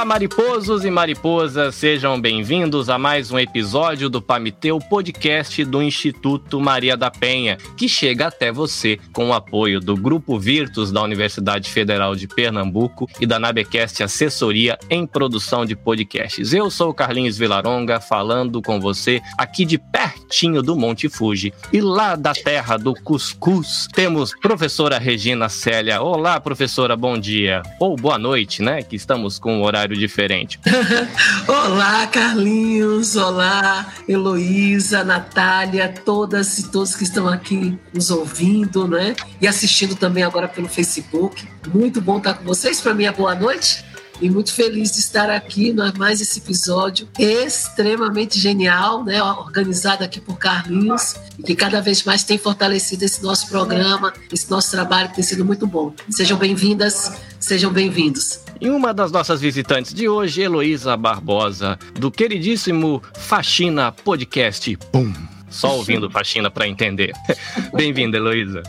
Olá, mariposos e mariposas, sejam bem-vindos a mais um episódio do Pamiteu Podcast do Instituto Maria da Penha, que chega até você com o apoio do Grupo Virtus da Universidade Federal de Pernambuco e da Nabecast Assessoria em Produção de Podcasts. Eu sou Carlinhos Vilaronga, falando com você aqui de pertinho do Monte Fuji. E lá da terra do Cuscuz, temos professora Regina Célia. Olá, professora, bom dia. Ou boa noite, né? Que estamos com o horário diferente. Olá, Carlinhos. Olá, Heloísa, Natália, todas e todos que estão aqui nos ouvindo, né? E assistindo também agora pelo Facebook. Muito bom estar com vocês. Para mim é boa noite e muito feliz de estar aqui no mais esse episódio extremamente genial, né, organizado aqui por Carlinhos, e que cada vez mais tem fortalecido esse nosso programa, esse nosso trabalho que tem sido muito bom. Sejam bem-vindas, sejam bem-vindos. E uma das nossas visitantes de hoje, Heloísa Barbosa, do queridíssimo Faxina Podcast. Pum! Só ouvindo faxina para entender. Bem-vinda, Heloísa.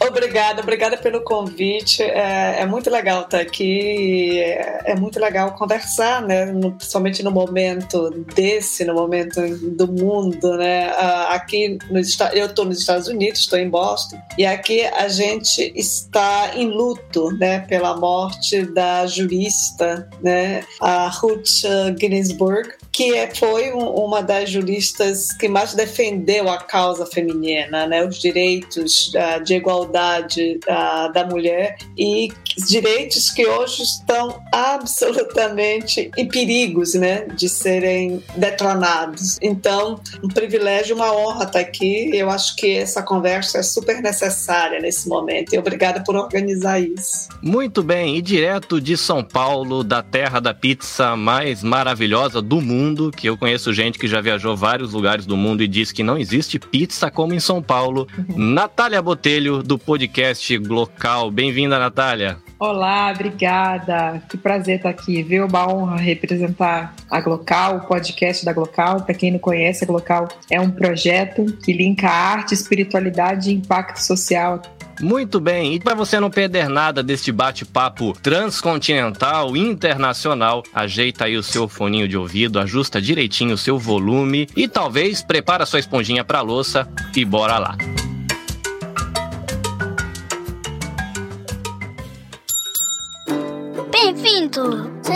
Obrigada, obrigada pelo convite. É, é, muito legal estar aqui. É, é muito legal conversar, né? No, principalmente no momento desse, no momento do mundo, né? Aqui no, eu estou nos Estados Unidos, estou em Boston, e aqui a gente está em luto, né? Pela morte da jurista, né? A Ruth Ginsburg, que é, foi uma das juristas que mais defendeu a causa feminina, né, os direitos uh, de igualdade uh, da mulher e direitos que hoje estão absolutamente em perigos né, de serem detronados. Então, um privilégio, uma honra estar aqui. Eu acho que essa conversa é super necessária nesse momento e obrigada por organizar isso. Muito bem, e direto de São Paulo, da terra da pizza mais maravilhosa do mundo mundo, que eu conheço gente que já viajou vários lugares do mundo e diz que não existe pizza como em São Paulo. Natália Botelho, do podcast Glocal. Bem-vinda, Natália. Olá, obrigada. Que prazer estar aqui, viu? Uma honra representar a Glocal, o podcast da Glocal. Para quem não conhece, a Glocal é um projeto que linka arte, espiritualidade e impacto social muito bem, e para você não perder nada deste bate-papo transcontinental, internacional, ajeita aí o seu foninho de ouvido, ajusta direitinho o seu volume e talvez prepara sua esponjinha para louça e bora lá.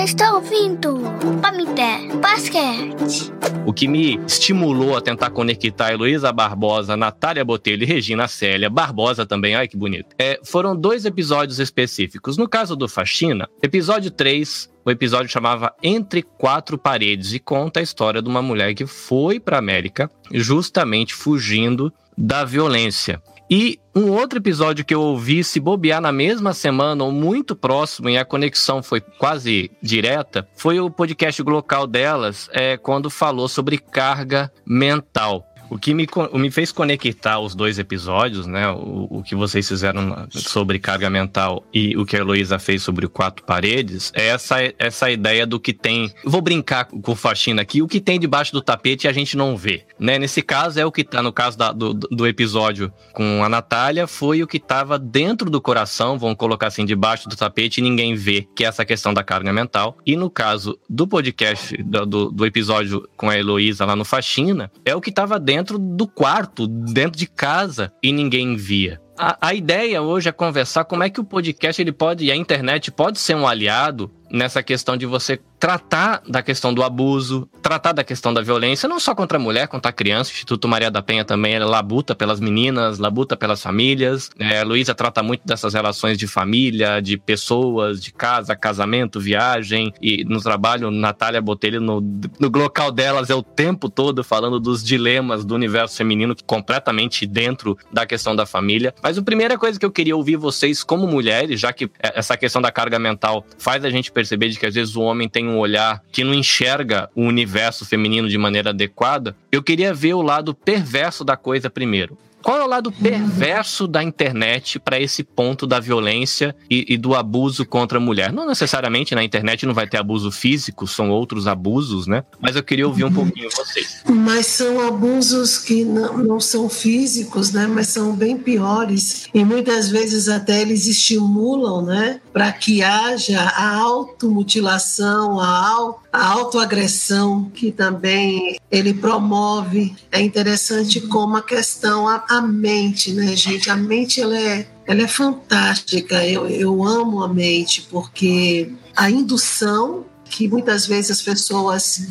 Você está ouvindo Pamité Basquete. O que me estimulou a tentar conectar Heloísa Barbosa, Natália Botelho e Regina Célia, Barbosa também, ai que bonito, é, foram dois episódios específicos. No caso do Faxina, episódio 3, o episódio chamava Entre Quatro Paredes e conta a história de uma mulher que foi para América justamente fugindo da violência. E um outro episódio que eu ouvi se bobear na mesma semana ou muito próximo, e a conexão foi quase direta, foi o podcast local delas, é, quando falou sobre carga mental. O que me, me fez conectar os dois episódios, né? O, o que vocês fizeram sobre carga mental e o que a Heloísa fez sobre o Quatro Paredes, é essa, essa ideia do que tem. Vou brincar com faxina aqui, o que tem debaixo do tapete a gente não vê. Né? Nesse caso, é o que tá, no caso da, do, do episódio com a Natália, foi o que estava dentro do coração, vamos colocar assim, debaixo do tapete e ninguém vê, que é essa questão da carga mental. E no caso do podcast, do, do, episódio com a Heloísa lá no Faxina, é o que estava dentro dentro do quarto, dentro de casa, e ninguém via. A, a, ideia hoje é conversar como é que o podcast ele pode e a internet pode ser um aliado nessa questão de você tratar da questão do abuso, tratar da questão da violência, não só contra a mulher, contra a criança. O Instituto Maria da Penha também ela labuta pelas meninas, labuta pelas famílias. É, a Luísa trata muito dessas relações de família, de pessoas, de casa, casamento, viagem. E no trabalho, Natália Botelho, no, no local delas, é o tempo todo falando dos dilemas do universo feminino, completamente dentro da questão da família. Mas a primeira coisa que eu queria ouvir vocês como mulheres, já que essa questão da carga mental faz a gente perceber de que às vezes o homem tem um olhar que não enxerga o universo feminino de maneira adequada, eu queria ver o lado perverso da coisa primeiro. Qual é o lado perverso da internet para esse ponto da violência e, e, do abuso contra a mulher? Não necessariamente na internet não vai ter abuso físico, são outros abusos, né? Mas eu queria ouvir um pouquinho vocês. Mas são abusos que não, não são físicos, né? Mas são bem piores e muitas vezes até eles estimulam, né? Para que haja a automutilação, a, a autoagressão que também ele promove. É interessante como a questão a, mente, né, gente? A mente ela é, ela é fantástica. Eu, eu amo a mente porque a indução que muitas vezes as pessoas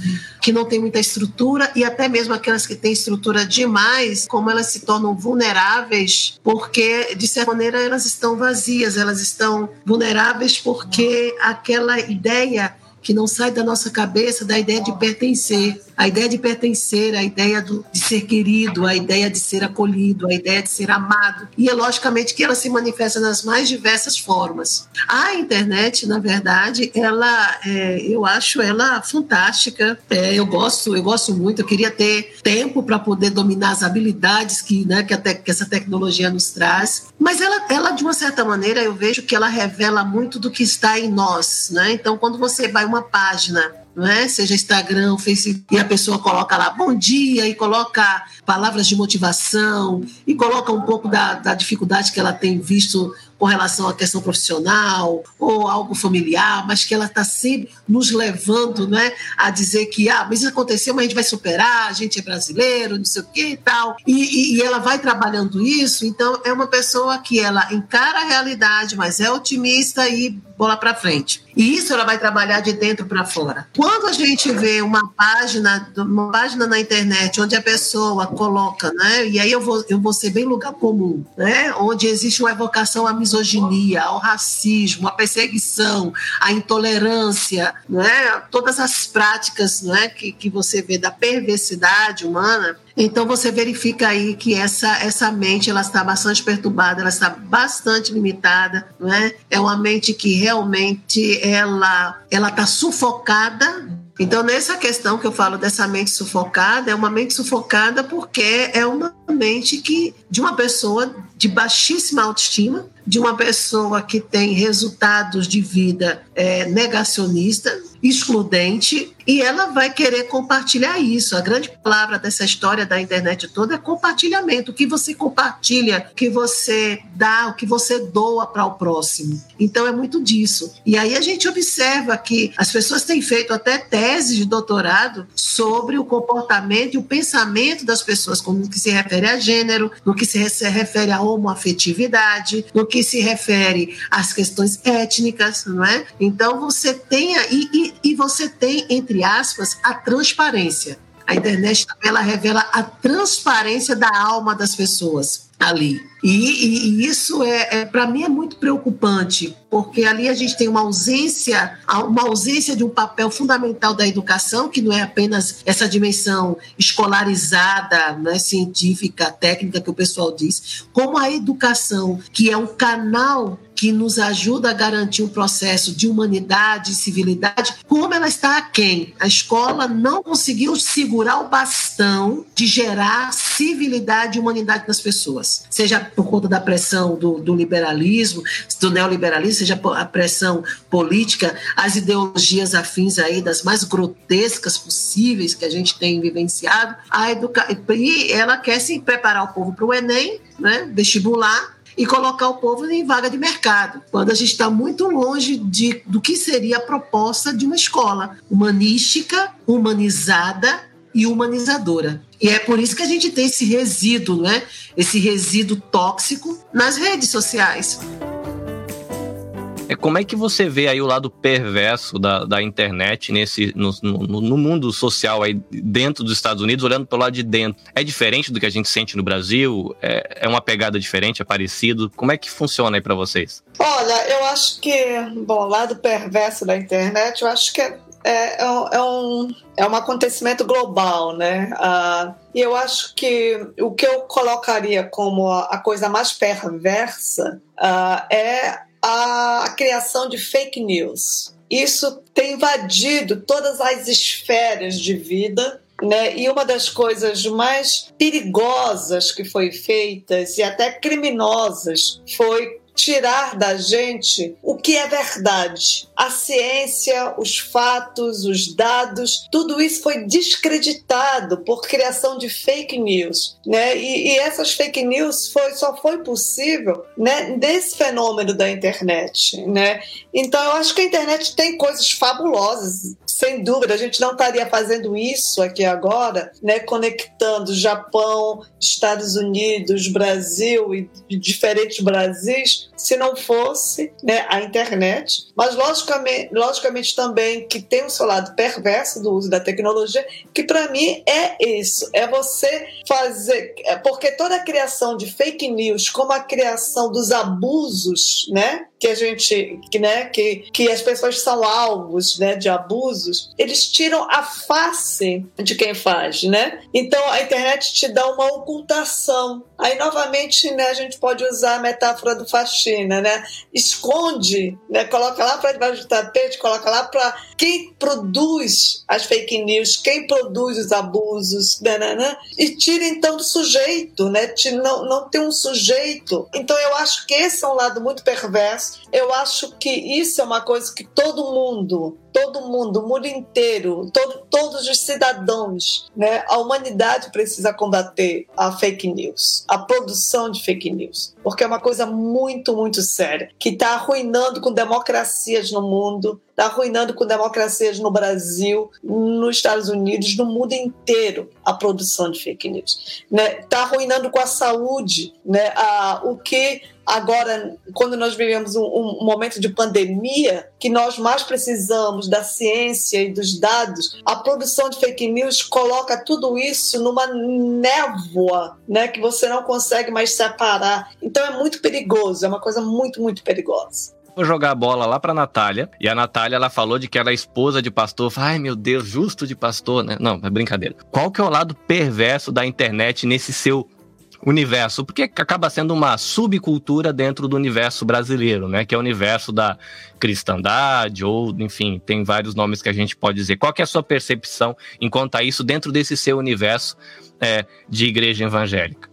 que não têm muita estrutura e até mesmo aquelas que têm estrutura demais, como elas se tornam vulneráveis, porque de certa maneira elas estão vazias, elas estão vulneráveis porque aquela ideia que não sai da nossa cabeça da ideia de pertencer a ideia de pertencer, a ideia do, de ser querido, a ideia de ser acolhido, a ideia de ser amado. E é logicamente que ela se manifesta nas mais diversas formas. A internet, na verdade, ela, é, eu acho ela fantástica. É, eu gosto, eu gosto muito. Eu queria ter tempo para poder dominar as habilidades que, né, que, te, que essa tecnologia nos traz. Mas ela, ela, de uma certa maneira, eu vejo que ela revela muito do que está em nós. Né? Então, quando você vai uma página não é? Seja Instagram, Facebook, e a pessoa coloca lá bom dia e coloca palavras de motivação e coloca um pouco da, da dificuldade que ela tem visto com relação à questão profissional ou algo familiar, mas que ela está sempre nos levando né, a dizer que ah, mas isso aconteceu, mas a gente vai superar, a gente é brasileiro, não sei o que e tal. E, e, ela vai trabalhando isso, então é uma pessoa que ela encara a realidade, mas é otimista e bola para frente. E isso ela vai trabalhar de dentro para fora. Quando a gente vê uma página, uma página na internet onde a pessoa coloca, né? E aí eu vou, eu vou ser bem lugar comum, né? Onde existe uma evocação à misoginia, ao racismo, à perseguição, à intolerância, né? Todas as práticas, né? Que, que você vê da perversidade humana. Então você verifica aí que essa essa mente ela está bastante perturbada, ela está bastante limitada, não é? É uma mente que realmente ela ela está sufocada então, nessa questão que eu falo dessa mente sufocada, é uma mente sufocada porque é uma mente que de uma pessoa de baixíssima autoestima, de uma pessoa que tem resultados de vida é, negacionista, excludente, e ela vai querer compartilhar isso. A grande palavra dessa história da internet toda é compartilhamento. O que você compartilha, o que você dá, o que você doa para o próximo. Então é muito disso. E aí a gente observa que as pessoas têm feito até teses de doutorado sobre o comportamento e o pensamento das pessoas, como no que se refere a gênero, no que se refere a homoafetividade, no que se refere às questões étnicas, não é? Então você tem e, e, e você tem entre aspas a transparência. A internet ela revela a transparência da alma das pessoas ali. E, e, e isso é, é para mim é muito preocupante, porque ali a gente tem uma ausência, uma ausência de um papel fundamental da educação, que não é apenas essa dimensão escolarizada, né, científica, técnica que o pessoal diz, como a educação, que é um canal que nos ajuda a garantir um processo de humanidade e civilidade, como ela está aquém. A escola não conseguiu segurar o bastão de gerar civilidade e humanidade nas pessoas, seja por conta da pressão do, do liberalismo, do neoliberalismo, seja a pressão política, as ideologias afins aí das mais grotescas possíveis que a gente tem vivenciado, a educa... e ela quer se preparar o povo para o Enem, né, vestibular, e colocar o povo em vaga de mercado, quando a gente está muito longe de, do que seria a proposta de uma escola humanística, humanizada e humanizadora. E é por isso que a gente tem esse resíduo, né? Esse resíduo tóxico nas redes sociais. É, como é que você vê aí o lado perverso da, da internet nesse, no, no, no, mundo social aí dentro dos Estados Unidos, olhando pelo lado de dentro? É diferente do que a gente sente no Brasil? É, é uma pegada diferente? É parecido? Como é que funciona aí para vocês? Olha, eu acho que, bom, o lado perverso da internet, eu acho que é, é, é, um, é um acontecimento global, né? Uh, e eu acho que o que eu colocaria como a, a coisa mais perversa uh, é a criação de fake news. Isso tem invadido todas as esferas de vida né? E uma das coisas mais perigosas que foi feitas e até criminosas foi tirar da gente o que é verdade. A ciência, os fatos, os dados, tudo isso foi descreditado por criação de fake news, né? E, e essas fake news foi, só foi possível, né, desse fenômeno da internet, né? Então eu acho que a internet tem coisas fabulosas, sem dúvida. A gente não estaria fazendo isso aqui agora, né, conectando Japão, Estados Unidos, Brasil e diferentes Brasis se não fosse né, a internet, mas logicamente, logicamente também que tem o seu lado perverso do uso da tecnologia, que para mim é isso, é você fazer, é porque toda a criação de fake news, como a criação dos abusos, né, que a gente, que, né, que, que as pessoas são alvos, né, de abusos, eles tiram a face de quem faz, né? Então a internet te dá uma ocultação. Aí novamente, né, a gente pode usar a metáfora do né? Esconde, né, coloca lá para debaixo do tapete, coloca lá para quem produz as fake news, quem produz os abusos, né, né, né? e tira então do sujeito, né? Não, não tem um sujeito. Então eu acho que esse é um lado muito perverso eu acho que isso é uma coisa que todo mundo todo mundo, o mundo inteiro, todo, todos os cidadãos, né? A humanidade precisa combater a fake news, a produção de fake news, porque é uma coisa muito, muito séria que está arruinando com democracias no mundo, está arruinando com democracias no Brasil, nos Estados Unidos, no mundo inteiro a produção de fake news, né? Está arruinando com a saúde, né? A, o que agora, quando nós vivemos um, um momento de pandemia, que nós mais precisamos da ciência e dos dados, a produção de fake news coloca tudo isso numa névoa, né, que você não consegue mais separar. Então é muito perigoso, é uma coisa muito, muito perigosa vou jogar a bola lá pra Natália. E a Natália, ela falou de que ela é esposa de pastor. Ai, meu Deus, justo de pastor, né? Não, é brincadeira. Qual que é o lado perverso da internet nesse seu universo, porque acaba sendo uma subcultura dentro do universo brasileiro, né? Que é o universo da cristandade, ou, enfim, tem vários nomes que a gente pode dizer. Qual é a sua percepção enquanto a isso dentro desse seu universo é, de igreja evangélica?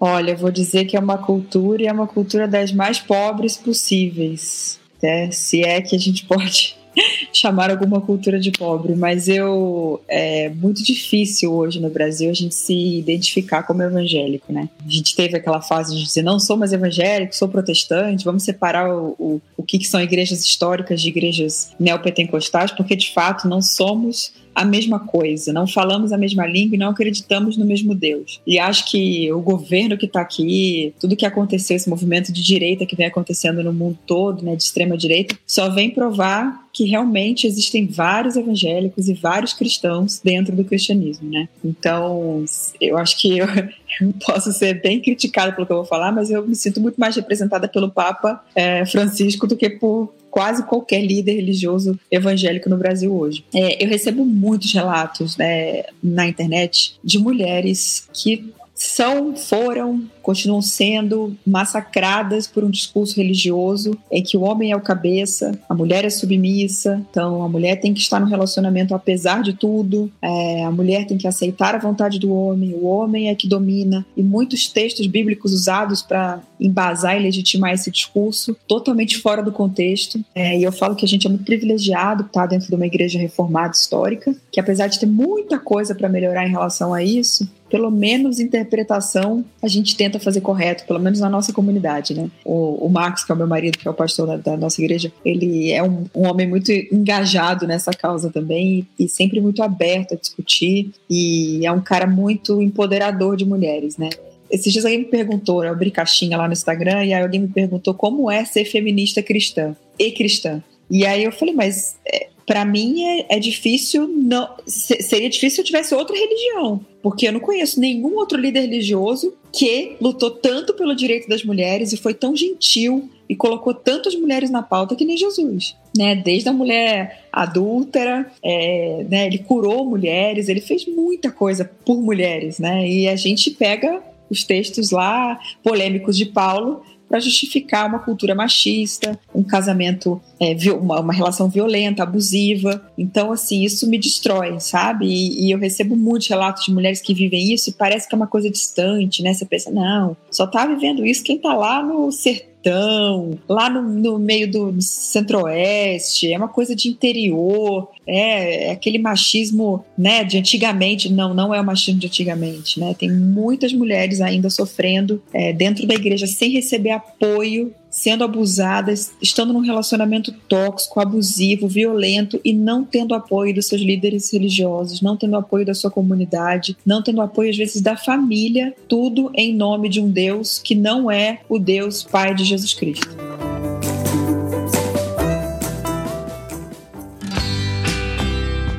Olha, vou dizer que é uma cultura e é uma cultura das mais pobres possíveis. Né? Se é que a gente pode chamar alguma cultura de pobre, mas eu é muito difícil hoje no Brasil a gente se identificar como evangélico, né? A gente teve aquela fase de dizer não sou mais evangélico, sou protestante, vamos separar o, o, o que, que são igrejas históricas de igrejas neopentecostais, porque de fato não somos a mesma coisa, não falamos a mesma língua e não acreditamos no mesmo Deus. E acho que o governo que está aqui, tudo que aconteceu, esse movimento de direita que vem acontecendo no mundo todo, né, de extrema direita, só vem provar que realmente existem vários evangélicos e vários cristãos dentro do cristianismo, né? Então, eu acho que eu, eu posso ser bem criticada pelo que eu vou falar, mas eu me sinto muito mais representada pelo Papa é, Francisco do que por quase qualquer líder religioso evangélico no Brasil hoje. É, eu recebo muitos relatos né, na internet de mulheres que são, foram, continuam sendo massacradas por um discurso religioso em que o homem é o cabeça, a mulher é submissa, então a mulher tem que estar no relacionamento apesar de tudo, é, a mulher tem que aceitar a vontade do homem, o homem é que domina, e muitos textos bíblicos usados para embasar e legitimar esse discurso totalmente fora do contexto. É, e eu falo que a gente é muito privilegiado estar dentro de uma igreja reformada histórica, que apesar de ter muita coisa para melhorar em relação a isso, pelo menos interpretação a gente tenta fazer correto, pelo menos na nossa comunidade, né? O, o Marcos, que é o meu marido, que é o pastor da, da nossa igreja, ele é um, um, homem muito engajado nessa causa também e, e sempre muito aberto a discutir e é um cara muito empoderador de mulheres, né? Esses dias alguém me perguntou, eu abri caixinha lá no Instagram, e aí alguém me perguntou como é ser feminista cristã e cristã. E aí eu falei, mas é, para mim é, é, difícil não seria difícil se eu tivesse outra religião porque eu não conheço nenhum outro líder religioso que lutou tanto pelo direito das mulheres e foi tão gentil e colocou tantas mulheres na pauta que nem Jesus, né? Desde a mulher adúltera, é, né? Ele curou mulheres, ele fez muita coisa por mulheres, né? E a gente pega os textos lá polêmicos de Paulo para justificar uma cultura machista, um casamento, é, uma, uma, relação violenta, abusiva. Então, assim, isso me destrói, sabe? E, e, eu recebo muitos relatos de mulheres que vivem isso e parece que é uma coisa distante, né? Você pensa, não, só tá vivendo isso quem tá lá no sertão sertão, lá no, no meio do centro-oeste, é uma coisa de interior, é, é, aquele machismo né, de antigamente, não, não é o machismo de antigamente, né? Tem muitas mulheres ainda sofrendo é, dentro da igreja sem receber apoio sendo abusadas, estando num relacionamento tóxico, abusivo, violento e não tendo apoio dos seus líderes religiosos, não tendo apoio da sua comunidade, não tendo apoio às vezes da família, tudo em nome de um Deus que não é o Deus Pai de Jesus Cristo.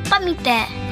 Pamité.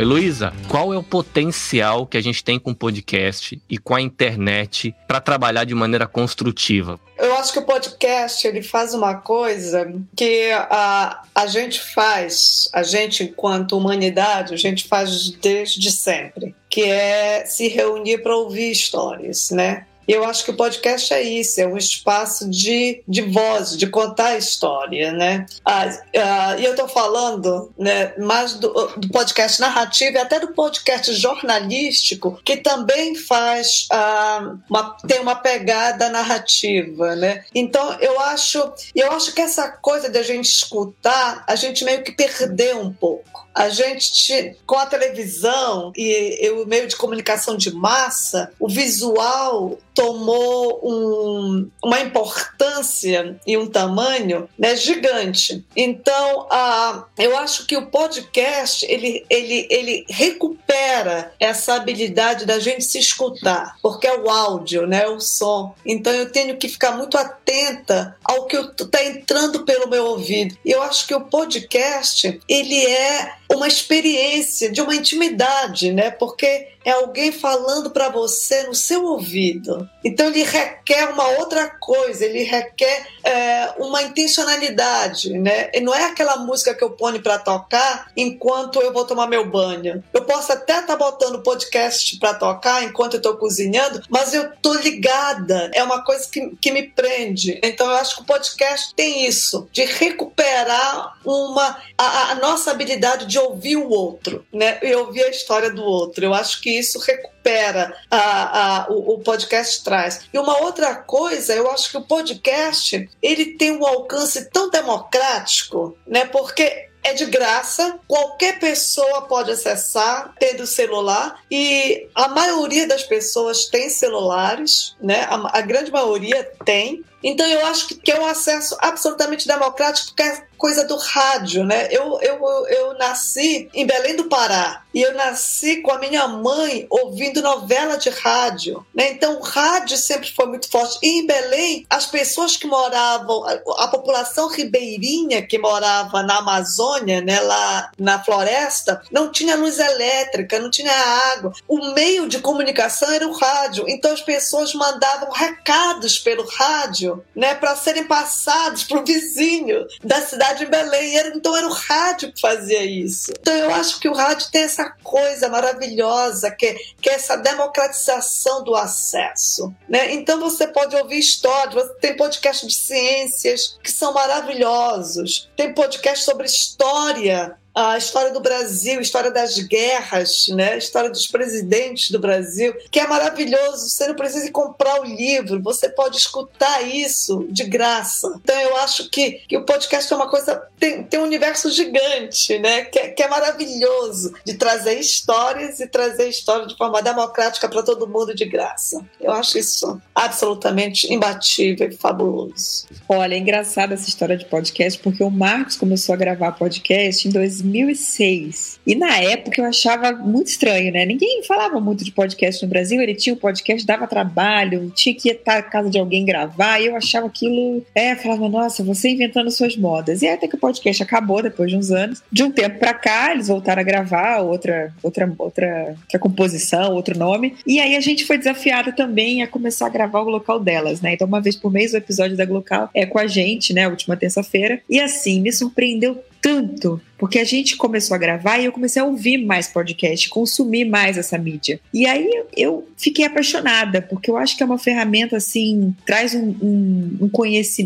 Heloísa, qual é o potencial que a gente tem com o podcast e com a internet para trabalhar de maneira construtiva? Eu acho que o podcast ele faz uma coisa que a, a gente faz, a gente enquanto humanidade, a gente faz desde sempre, que é se reunir para ouvir histórias, né? Eu acho que o podcast é isso, é um espaço de, de voz, de contar a história, né? Ah, ah, e eu estou falando né, mais do, do, podcast narrativo e até do podcast jornalístico, que também faz ah, uma, tem uma pegada narrativa, né? Então eu acho, eu acho que essa coisa da gente escutar, a gente meio que perdeu um pouco. A gente, com a televisão e, e o meio de comunicação de massa, o visual tomou um, uma importância e um tamanho né, gigante. Então, uh, eu acho que o podcast ele, ele, ele recupera essa habilidade da gente se escutar, porque é o áudio, né, o som. Então, eu tenho que ficar muito atenta ao que está entrando pelo meu ouvido. E eu acho que o podcast ele é uma experiência de uma intimidade, né? Porque é alguém falando para você no seu ouvido. Então ele requer uma outra coisa, ele requer é, uma intencionalidade, né? E não é aquela música que eu ponho para tocar enquanto eu vou tomar meu banho. Eu posso até estar tá botando podcast para tocar enquanto eu estou cozinhando, mas eu tô ligada. É uma coisa que, que me prende. Então eu acho que o podcast tem isso, de recuperar uma a, a nossa habilidade de ouvir o outro, né? E ouvir a história do outro. Eu acho que isso recupera a, a, o, o, podcast traz. E uma outra coisa, eu acho que o podcast ele tem um alcance tão democrático, né? Porque é de graça, qualquer pessoa pode acessar tendo celular e a maioria das pessoas tem celulares, né? A, a grande maioria tem. Então eu acho que, é um acesso absolutamente democrático, porque é coisa do rádio, né? Eu, eu, eu nasci em Belém do Pará e eu nasci com a minha mãe ouvindo novela de rádio, né? Então o rádio sempre foi muito forte. E em Belém, as pessoas que moravam, a, a população ribeirinha que morava na Amazônia, né, lá na floresta, não tinha luz elétrica, não tinha água. O meio de comunicação era o rádio. Então as pessoas mandavam recados pelo rádio rádio, né, para serem passados para o vizinho da cidade de Belém. Então era o rádio que fazia isso. Então eu acho que o rádio tem essa coisa maravilhosa que, que é essa democratização do acesso, né? Então você pode ouvir histórias, tem podcast de ciências que são maravilhosos, tem podcast sobre história a história do Brasil, a história das guerras, né? a história dos presidentes do Brasil, que é maravilhoso. Você não precisa comprar o livro, você pode escutar isso de graça. Então eu acho que, que o podcast é uma coisa, tem, tem um universo gigante, né? Que, é, que é maravilhoso de trazer histórias e trazer história de forma democrática para todo mundo de graça. Eu acho isso absolutamente imbatível e fabuloso. Olha, é engraçada essa história de podcast, porque o Marcos começou a gravar podcast em 2000 2006. E na época eu achava muito estranho, né? Ninguém falava muito de podcast no Brasil. Ele tinha o um podcast, dava trabalho, tinha que ir na casa de alguém gravar. E eu achava aquilo. É, falava, nossa, você inventando suas modas. E até que o podcast acabou depois de uns anos. De um tempo pra cá, eles voltaram a gravar outra, outra, outra, outra composição, outro nome. E aí a gente foi desafiada também a começar a gravar o local delas, né? Então, uma vez por mês, o episódio da Glocal é com a gente, né? A última terça-feira. E assim, me surpreendeu tanto porque a gente começou a gravar e eu comecei a ouvir mais podcast, consumir mais essa mídia. E aí eu fiquei apaixonada, porque eu acho que é uma ferramenta assim, traz um, um, um,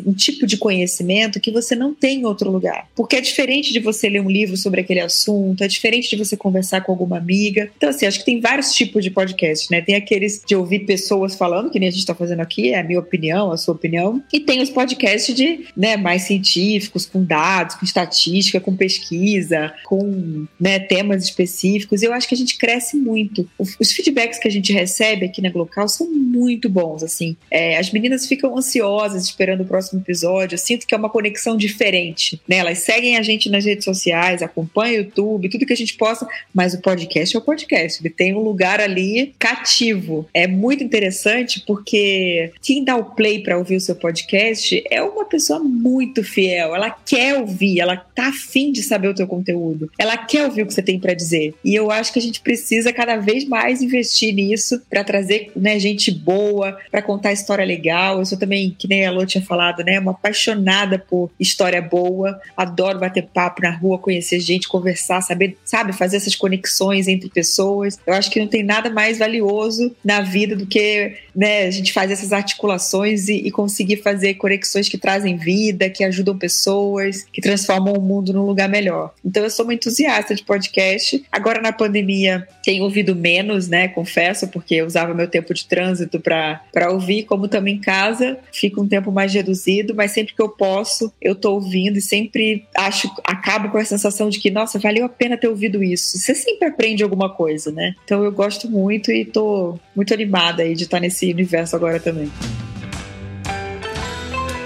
um tipo de conhecimento que você não tem em outro lugar. Porque é diferente de você ler um livro sobre aquele assunto, é diferente de você conversar com alguma amiga. Então, assim, acho que tem vários tipos de podcast, né? Tem aqueles de ouvir pessoas falando, que nem a gente está fazendo aqui, é a minha opinião, a sua opinião. E tem os podcasts de, né, mais científicos, com dados, com estatística, com pesquisa pesquisa, com né, temas específicos. Eu acho que a gente cresce muito. Os feedbacks que a gente recebe aqui na Glocal são muito bons, assim. É, as meninas ficam ansiosas esperando o próximo episódio. Eu sinto que é uma conexão diferente. Né? Elas seguem a gente nas redes sociais, acompanham o YouTube, tudo que a gente possa, mas o podcast é o podcast. Ele tem um lugar ali cativo. É muito interessante porque quem dá o play para ouvir o seu podcast é uma pessoa muito fiel. Ela quer ouvir, ela tá afim de saber o teu conteúdo. Ela quer ouvir o que você tem para dizer. E eu acho que a gente precisa cada vez mais investir nisso para trazer né, gente boa, para contar história legal. Eu sou também, que nem a Lô tinha falado, né, uma apaixonada por história boa. Adoro bater papo na rua, conhecer gente, conversar, saber, sabe, fazer essas conexões entre pessoas. Eu acho que não tem nada mais valioso na vida do que né, a gente fazer essas articulações e, e conseguir fazer conexões que trazem vida, que ajudam pessoas, que transformam o mundo num lugar melhor. Então eu sou uma entusiasta de podcast. Agora na pandemia tenho ouvido menos, né? Confesso, porque eu usava meu tempo de trânsito para ouvir, como estamos em casa, fica um tempo mais reduzido, mas sempre que eu posso, eu tô ouvindo e sempre acho, acabo com a sensação de que, nossa, valeu a pena ter ouvido isso. Você sempre aprende alguma coisa, né? Então eu gosto muito e tô muito animada aí de estar nesse universo agora também.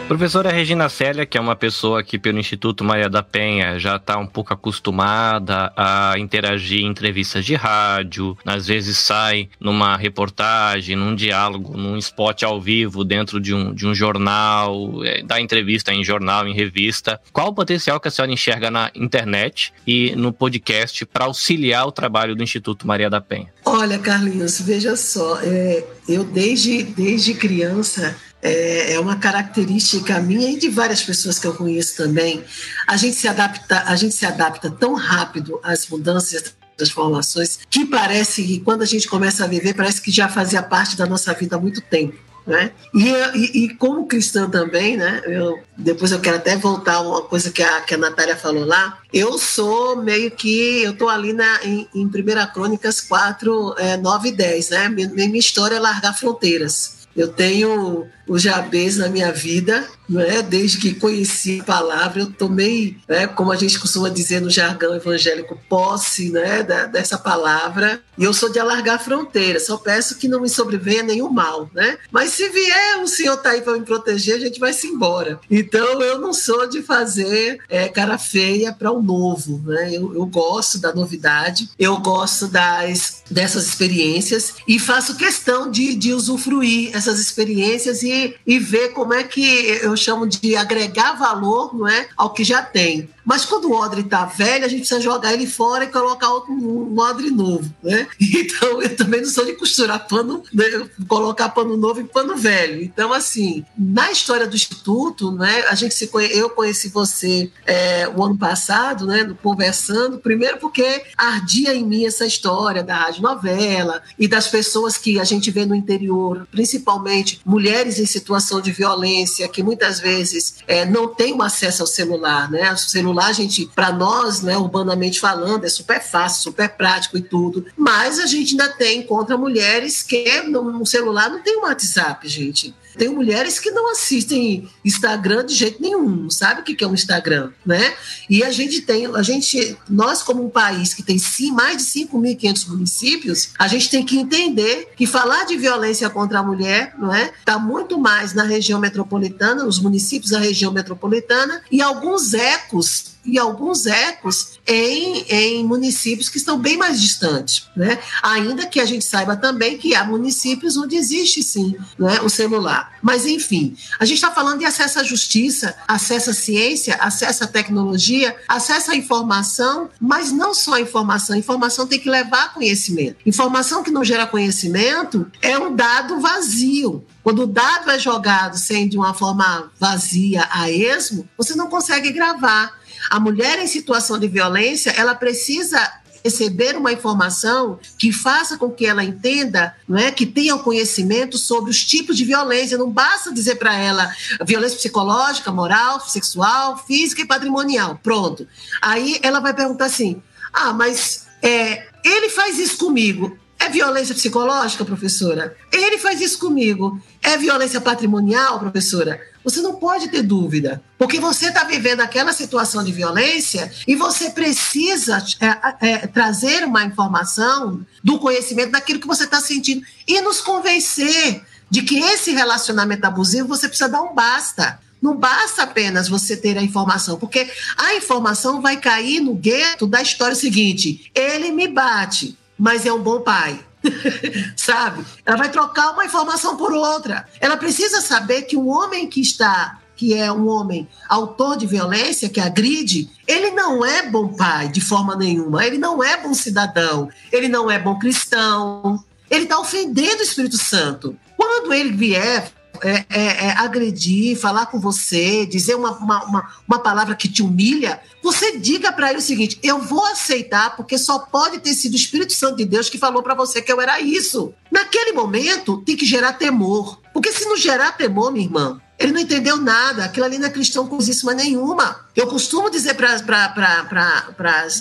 Professora Regina Célia, que é uma pessoa que pelo Instituto Maria da Penha já está um pouco acostumada a interagir em entrevistas de rádio, às vezes sai numa reportagem, num diálogo, num spot ao vivo dentro de um, de um jornal, é, dá entrevista em jornal, em revista. Qual o potencial que a senhora enxerga na internet e no podcast para auxiliar o trabalho do Instituto Maria da Penha? Olha, Carlinhos, veja só, é, eu desde, desde criança é, é, uma característica minha e de várias pessoas que eu conheço também. A gente se adapta, a gente se adapta tão rápido às mudanças transformações que parece que quando a gente começa a viver parece que já fazia parte da nossa vida há muito tempo. Né? E, e, e, como cristã também, né? Eu, depois eu quero até voltar a uma coisa que a, que a Natália falou lá. Eu sou meio que, eu estou ali na, em, em 1 Crônicas 4, é, 9 e 10, né? Minha, minha história é largar fronteiras. Eu tenho o Jabez na minha vida, é? desde que conheci a palavra, eu tomei, né, como a gente costuma dizer no jargão evangélico, posse né, da, dessa palavra. E eu sou de alargar fronteiras, só peço que não me sobrevenha nenhum mal. Né? Mas se vier, o Senhor está aí para me proteger, a gente vai se embora. Então eu não sou de fazer é, cara feia para o novo. Né? Eu, eu gosto da novidade, eu gosto das, dessas experiências e faço questão de, de usufruir essas experiências e e, ver como é que eu chamo de agregar valor não é, ao que já tem. Mas quando o odre está velho, a gente precisa jogar ele fora e colocar outro, um odre novo. Né? Então, eu também não sou de costurar pano, né? colocar pano novo e pano velho. Então, assim, na história do Instituto, né, a gente se conhe... eu conheci você é, o ano passado, né, conversando, primeiro porque ardia em mim essa história da rádio novela e das pessoas que a gente vê no interior, principalmente mulheres em situação de violência, que muitas vezes é, não têm acesso ao celular. Né? O celular celular, gente, para nós, né, urbanamente falando, é super fácil, super prático e tudo. Mas a gente ainda tem contra mulheres que no celular não tem um WhatsApp, gente. Tem mulheres que não assistem Instagram de jeito nenhum, sabe o que é um Instagram, né? E a gente tem, a gente, nós como um país que tem sim, mais de 5.500 municípios, a gente tem que entender que falar de violência contra a mulher, não é? Tá muito mais na região metropolitana, nos municípios da região metropolitana e alguns ecos e alguns ecos em, em municípios que estão bem mais distantes, né? Ainda que a gente saiba também que há municípios onde existe sim né, o celular. Mas, enfim, a gente está falando de acesso à justiça, acesso à ciência, acesso à tecnologia, acesso à informação, mas não só a informação. A informação tem que levar a conhecimento. Informação que não gera conhecimento é um dado vazio. Quando o dado é jogado sem de uma forma vazia a esmo, você não consegue gravar. A mulher em situação de violência, ela precisa receber uma informação que faça com que ela entenda, não é, que tenha o conhecimento sobre os tipos de violência. Não basta dizer para ela violência psicológica, moral, sexual, física e patrimonial. Pronto. Aí ela vai perguntar assim: ah, mas é, ele faz isso comigo. É violência psicológica, professora? Ele faz isso comigo. É violência patrimonial, professora? Você não pode ter dúvida, porque você está vivendo aquela situação de violência e você precisa é, é, trazer uma informação do conhecimento daquilo que você está sentindo e nos convencer de que esse relacionamento abusivo você precisa dar um basta. Não basta apenas você ter a informação, porque a informação vai cair no gueto da história seguinte: ele me bate, mas é um bom pai. Sabe? Ela vai trocar uma informação por outra. Ela precisa saber que um homem que está que é um homem autor de violência, que agride, ele não é bom pai de forma nenhuma, ele não é bom cidadão, ele não é bom cristão, ele está ofendendo o Espírito Santo. Quando ele vier é, é, é, agredir, falar com você, dizer uma, uma, uma, uma palavra que te humilha, você diga para ele o seguinte: eu vou aceitar, porque só pode ter sido o Espírito Santo de Deus que falou para você que eu era isso. Naquele momento, tem que gerar temor. Porque se não gerar temor, minha irmã, ele não entendeu nada. Aquilo ali não é cristão coisíssima nenhuma. Eu costumo dizer para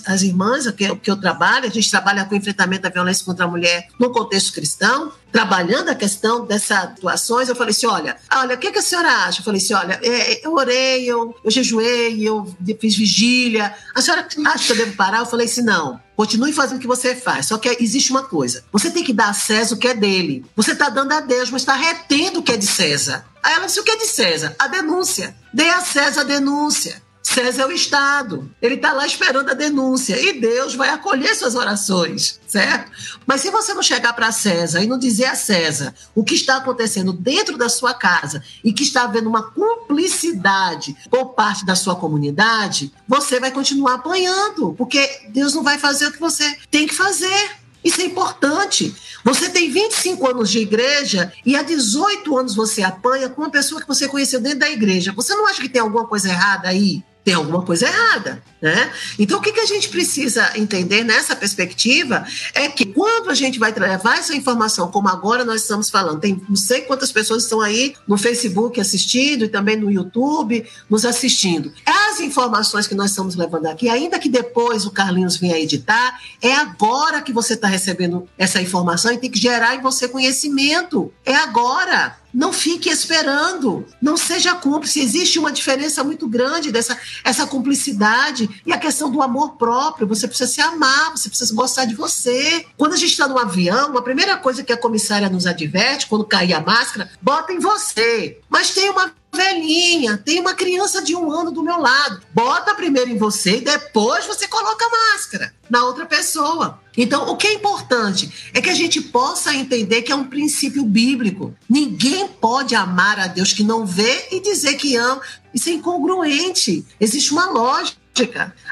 as irmãs que, que eu trabalho, a gente trabalha com enfrentamento da violência contra a mulher no contexto cristão, trabalhando a questão dessas atuações, eu falei assim, olha, olha, o que, que a senhora acha? Eu falei assim, olha, é, eu orei, eu, eu jejuei, eu fiz vigília. A senhora acha que eu devo parar? Eu falei assim, não. Continue fazendo o que você faz. Só que existe uma coisa. Você tem que dar a César o que é dele. Você está dando a Deus, mas está retendo o que é de César. Aí ela disse: o que é de César? A denúncia. Dê a César a denúncia. César é o Estado. Ele está lá esperando a denúncia. E Deus vai acolher suas orações, certo? Mas se você não chegar para César e não dizer a César o que está acontecendo dentro da sua casa e que está havendo uma cumplicidade por parte da sua comunidade, você vai continuar apanhando, porque Deus não vai fazer o que você tem que fazer. Isso é importante. Você tem 25 anos de igreja e há 18 anos você apanha com uma pessoa que você conheceu dentro da igreja. Você não acha que tem alguma coisa errada aí? Tem alguma coisa errada, né? Então, o que, que a gente precisa entender nessa perspectiva é que quando a gente vai levar essa informação, como agora nós estamos falando, tem não sei quantas pessoas estão aí no Facebook assistindo e também no YouTube nos assistindo. As informações que nós estamos levando aqui, ainda que depois o Carlinhos venha editar, é agora que você está recebendo essa informação e tem que gerar em você conhecimento. É agora. Não fique esperando, não seja cúmplice. Existe uma diferença muito grande dessa essa cumplicidade e a questão do amor próprio. Você precisa se amar, você precisa gostar de você. Quando a gente está no avião, a primeira coisa que a comissária nos adverte, quando cair a máscara, bota em você. Mas tem uma velhinha, tem uma criança de um ano do meu lado. Bota primeiro em você e depois você coloca a máscara na outra pessoa. Então, o que é importante é que a gente possa entender que é um princípio bíblico. Ninguém pode amar a Deus que não vê e dizer que ama. Isso é incongruente. Existe uma lógica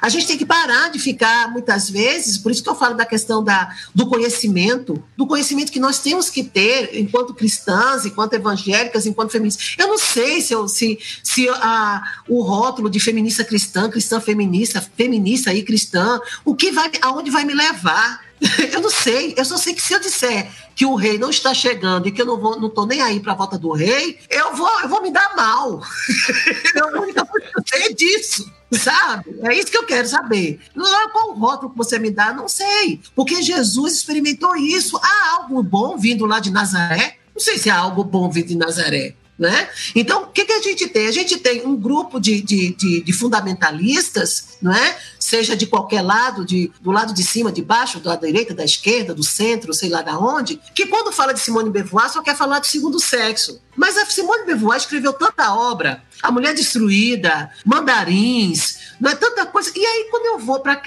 a gente tem que parar de ficar, muitas vezes, por isso que eu falo da questão da, do conhecimento, do conhecimento que nós temos que ter enquanto cristãs, enquanto evangélicas, enquanto feministas. Eu não sei se, eu, se, se a, o rótulo de feminista cristã, cristã feminista, feminista e cristã, o que vai, aonde vai me levar? Eu não sei, eu só sei que se eu disser que o rei não está chegando e que eu não vou, não tô nem aí para a volta do rei, eu vou, eu vou me dar mal. eu não sei disso, sabe? É isso que eu quero saber. Não é qual rótulo que você me dá, não sei, porque Jesus experimentou isso. Há algo bom vindo lá de Nazaré? Não sei se há algo bom vindo de Nazaré. Né? Então, o que, que a gente tem? A gente tem um grupo de, de, de, de fundamentalistas, não é? Seja de qualquer lado, de, do lado de cima, de baixo, da direita, da esquerda, do centro, sei lá da onde, que quando fala de Simone Beauvoir só quer falar de segundo sexo. Mas a Simone Beauvoir escreveu tanta obra, A Mulher Destruída, Mandarins, não é tanta coisa. E aí, quando eu vou para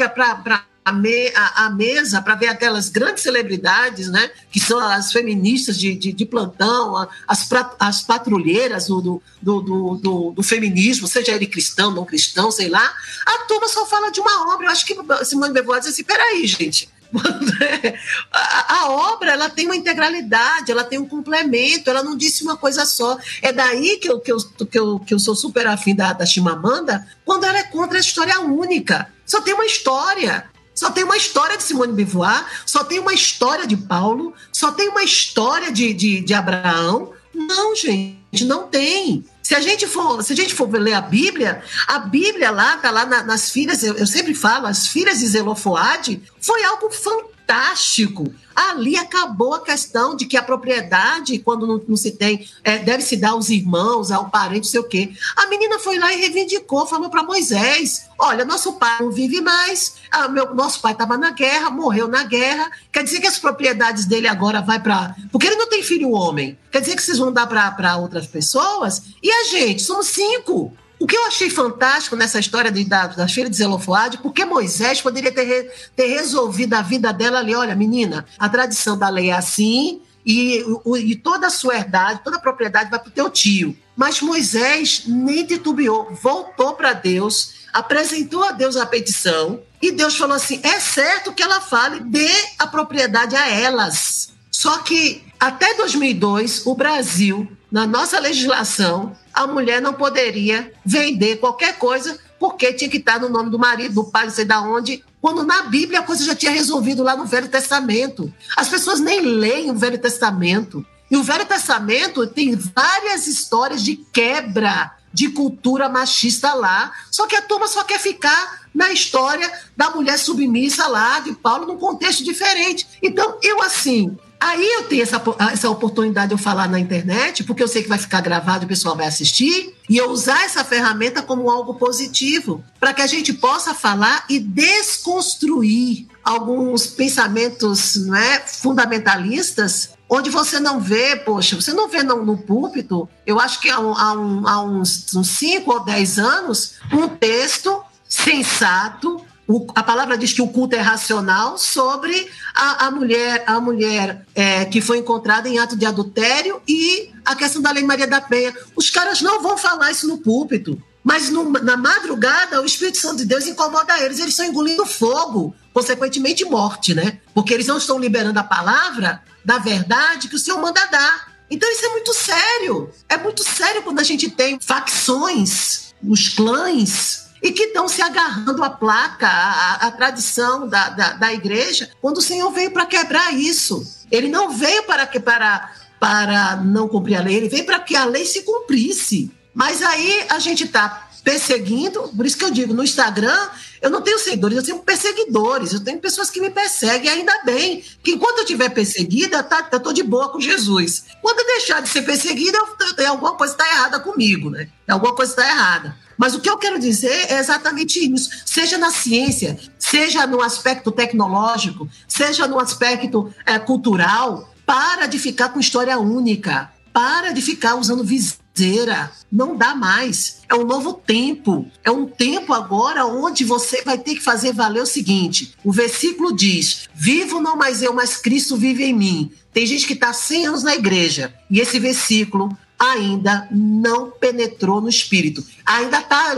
a, me, a, a mesa para ver aquelas grandes celebridades, né, que são as feministas de, de, de plantão, as, pra, as patrulheiras do, do, do, do, do feminismo, seja ele cristão, não cristão, sei lá, a turma só fala de uma obra. Eu acho que Simone de Beauvoir diz assim: peraí, gente, a, a, obra ela tem uma integralidade, ela tem um complemento, ela não disse uma coisa só. É daí que eu, que eu, que eu, que eu sou super afim da, da Chimamanda, quando ela é contra a história única. Só tem uma história. Só tem uma história de Simone Beauvoir, só tem uma história de Paulo, só tem uma história de, de, de Abraão. Não, gente, não tem. Se a gente for, se a gente for ler a Bíblia, a Bíblia lá, tá lá na, nas filhas, eu, eu, sempre falo, as filhas de Zelofoade, foi algo fantástico ali acabou a questão de que a propriedade, quando não, não se tem, é, deve se dar aos irmãos, ao parente, sei o quê. A menina foi lá e reivindicou, falou para Moisés: olha, nosso pai não vive mais, ah, meu, nosso pai estava na guerra, morreu na guerra, quer dizer que as propriedades dele agora vai para. Porque ele não tem filho homem, quer dizer que vocês vão dar para outras pessoas? E a gente? Somos cinco. O que eu achei fantástico nessa história de, da, da filha de Zelofoade, porque Moisés poderia ter, re, ter resolvido a vida dela ali, olha, menina, a tradição da lei é assim, e, o, e toda a sua herdade, toda a propriedade vai para o teu tio. Mas Moisés nem titubeou, voltou para Deus, apresentou a Deus a petição, e Deus falou assim: é certo que ela fale, dê a propriedade a elas. Só que até 2002, o Brasil, na nossa legislação, a mulher não poderia vender qualquer coisa porque tinha que estar no nome do marido, do pai, não sei da onde, quando na Bíblia a coisa já tinha resolvido lá no Velho Testamento. As pessoas nem leem o Velho Testamento. E o Velho Testamento tem várias histórias de quebra de cultura machista lá. Só que a turma só quer ficar na história da mulher submissa lá, de Paulo, num contexto diferente. Então, eu assim, Aí eu tenho essa, essa oportunidade de eu falar na internet, porque eu sei que vai ficar gravado e o pessoal vai assistir, e eu usar essa ferramenta como algo positivo, para que a gente possa falar e desconstruir alguns pensamentos né, fundamentalistas, onde você não vê, poxa, você não vê no, no púlpito, eu acho que há, há, um, há uns 5 ou 10 anos, um texto sensato, o, a palavra diz que o culto é racional sobre a, a mulher, a mulher é, que foi encontrada em ato de adultério e a questão da lei Maria da Penha. Os caras não vão falar isso no púlpito. Mas no, na madrugada, o Espírito Santo de Deus incomoda eles. Eles estão engolindo fogo, consequentemente morte, né? Porque eles não estão liberando a palavra da verdade que o Senhor manda dar. Então isso é muito sério. É muito sério quando a gente tem facções, os clãs e que estão se agarrando à placa, à, à tradição da, da, da, igreja, quando o Senhor veio para quebrar isso. Ele não veio para, que, para, para não cumprir a lei, ele veio para que a lei se cumprisse. Mas aí a gente está perseguindo, por isso que eu digo, no Instagram, eu não tenho seguidores, eu tenho perseguidores, eu tenho pessoas que me perseguem, ainda bem, que enquanto eu estiver perseguida, tá, eu tô de boa com Jesus. Quando eu deixar de ser perseguida, eu, eu, alguma coisa está errada comigo, né? Alguma coisa está errada. Mas o que eu quero dizer é exatamente isso. Seja na ciência, seja no aspecto tecnológico, seja no aspecto é, cultural, para de ficar com história única. Para de ficar usando Não dá mais. É um novo tempo. É um tempo agora onde você vai ter que fazer valer o seguinte: o versículo diz: Vivo não mais eu, mas Cristo vive em mim. Tem gente que está 100 anos na igreja. E esse versículo ainda não penetrou no espírito. Ainda está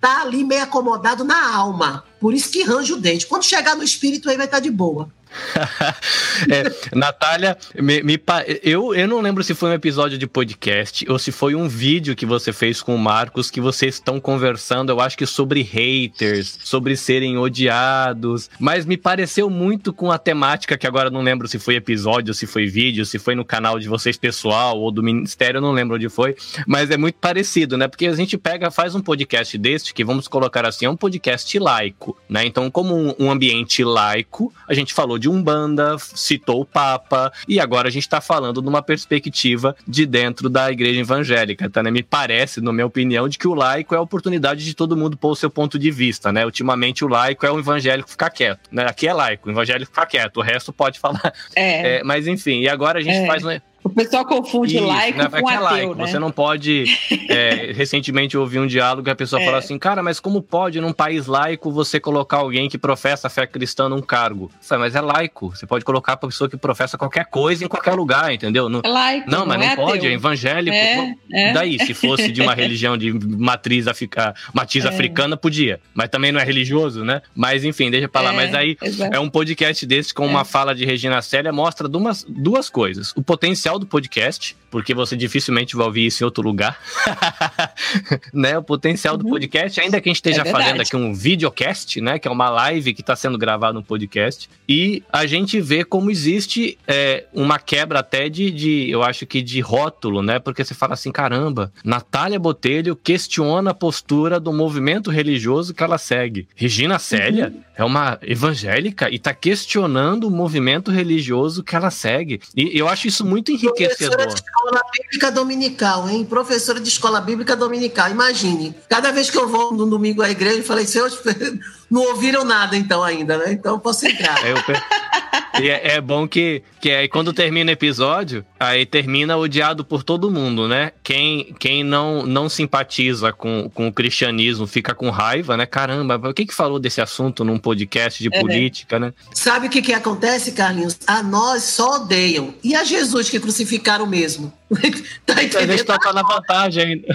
tá ali meio acomodado na alma. Por isso que range o dente. Quando chegar no espírito, aí vai estar tá de boa. é, Natália, me, me, eu, eu não lembro se foi um episódio de podcast ou se foi um vídeo que você fez com o Marcos que vocês estão conversando, eu acho que sobre haters, sobre serem odiados, mas me pareceu muito com a temática que agora não lembro se foi episódio, se foi vídeo, se foi no canal de vocês pessoal ou do ministério, eu não lembro onde foi, mas é muito parecido, né? Porque a gente pega, faz um podcast deste que vamos colocar assim, é um podcast laico, né? Então, como um, um ambiente laico, a gente falou de Umbanda, citou o Papa, e agora a gente está falando numa perspectiva de dentro da igreja evangélica, tá? Né? Me parece, na minha opinião, de que o laico é a oportunidade de todo mundo pôr o seu ponto de vista, né? Ultimamente o laico é o evangélico ficar quieto, né? Aqui é laico, o evangélico ficar quieto, o resto pode falar. É. é mas enfim, e agora a gente é. faz, O pessoal confunde Isso, laico né? com É é ateu, laico. né? Você não pode. é, recentemente eu ouvi um diálogo que a pessoa É. falou assim: cara, mas como pode num país laico você colocar alguém que professa a fé cristã num cargo? Falei, mas é laico. Você pode colocar a pessoa que professa qualquer coisa em qualquer lugar, entendeu? Não, É laico, não, mas não, é pode, ateu. é evangélico. É, é. Daí, se fosse de uma religião de matriz, africa, matriz africana, podia. Mas também não é religioso, né? Mas enfim, deixa pra lá. Mas aí exato. é um podcast desse com uma fala de Regina Célia, mostra duas, duas coisas. O potencial do podcast, porque você dificilmente vai ouvir isso em outro lugar. né? O potencial do Uhum. podcast, ainda que a gente esteja É fazendo aqui um videocast, né? Que é uma live que está sendo gravada no podcast. E a gente vê como existe é, uma quebra até de, de, eu acho que de rótulo, né? Porque você fala assim, caramba, Natália Botelho questiona a postura do movimento religioso que ela segue. Regina Célia Uhum. é uma evangélica e está questionando o movimento religioso que ela segue. E eu acho isso muito Professora enriquecedor. de escola bíblica dominical, hein? Professora de escola bíblica dominical. Imagine, cada vez que eu vou no domingo à igreja, eu falei, senhor, não ouviram nada então ainda, né? Então eu posso entrar. É, eu pe- E é, é bom que, que aí quando termina o episódio, aí termina odiado por todo mundo, né? Quem, quem não, não simpatiza com, com o cristianismo fica com raiva, né? Caramba, o que que falou desse assunto num podcast de É. política, né? Sabe o que, que acontece, Carlinhos? A nós só odeiam. E a Jesus que crucificaram mesmo? tá A gente entendendo? tá, tá na vantagem ainda.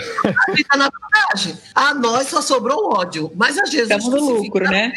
Tá na vantagem. A nós só sobrou ódio. Mas a Jesus Estamos no lucro, né?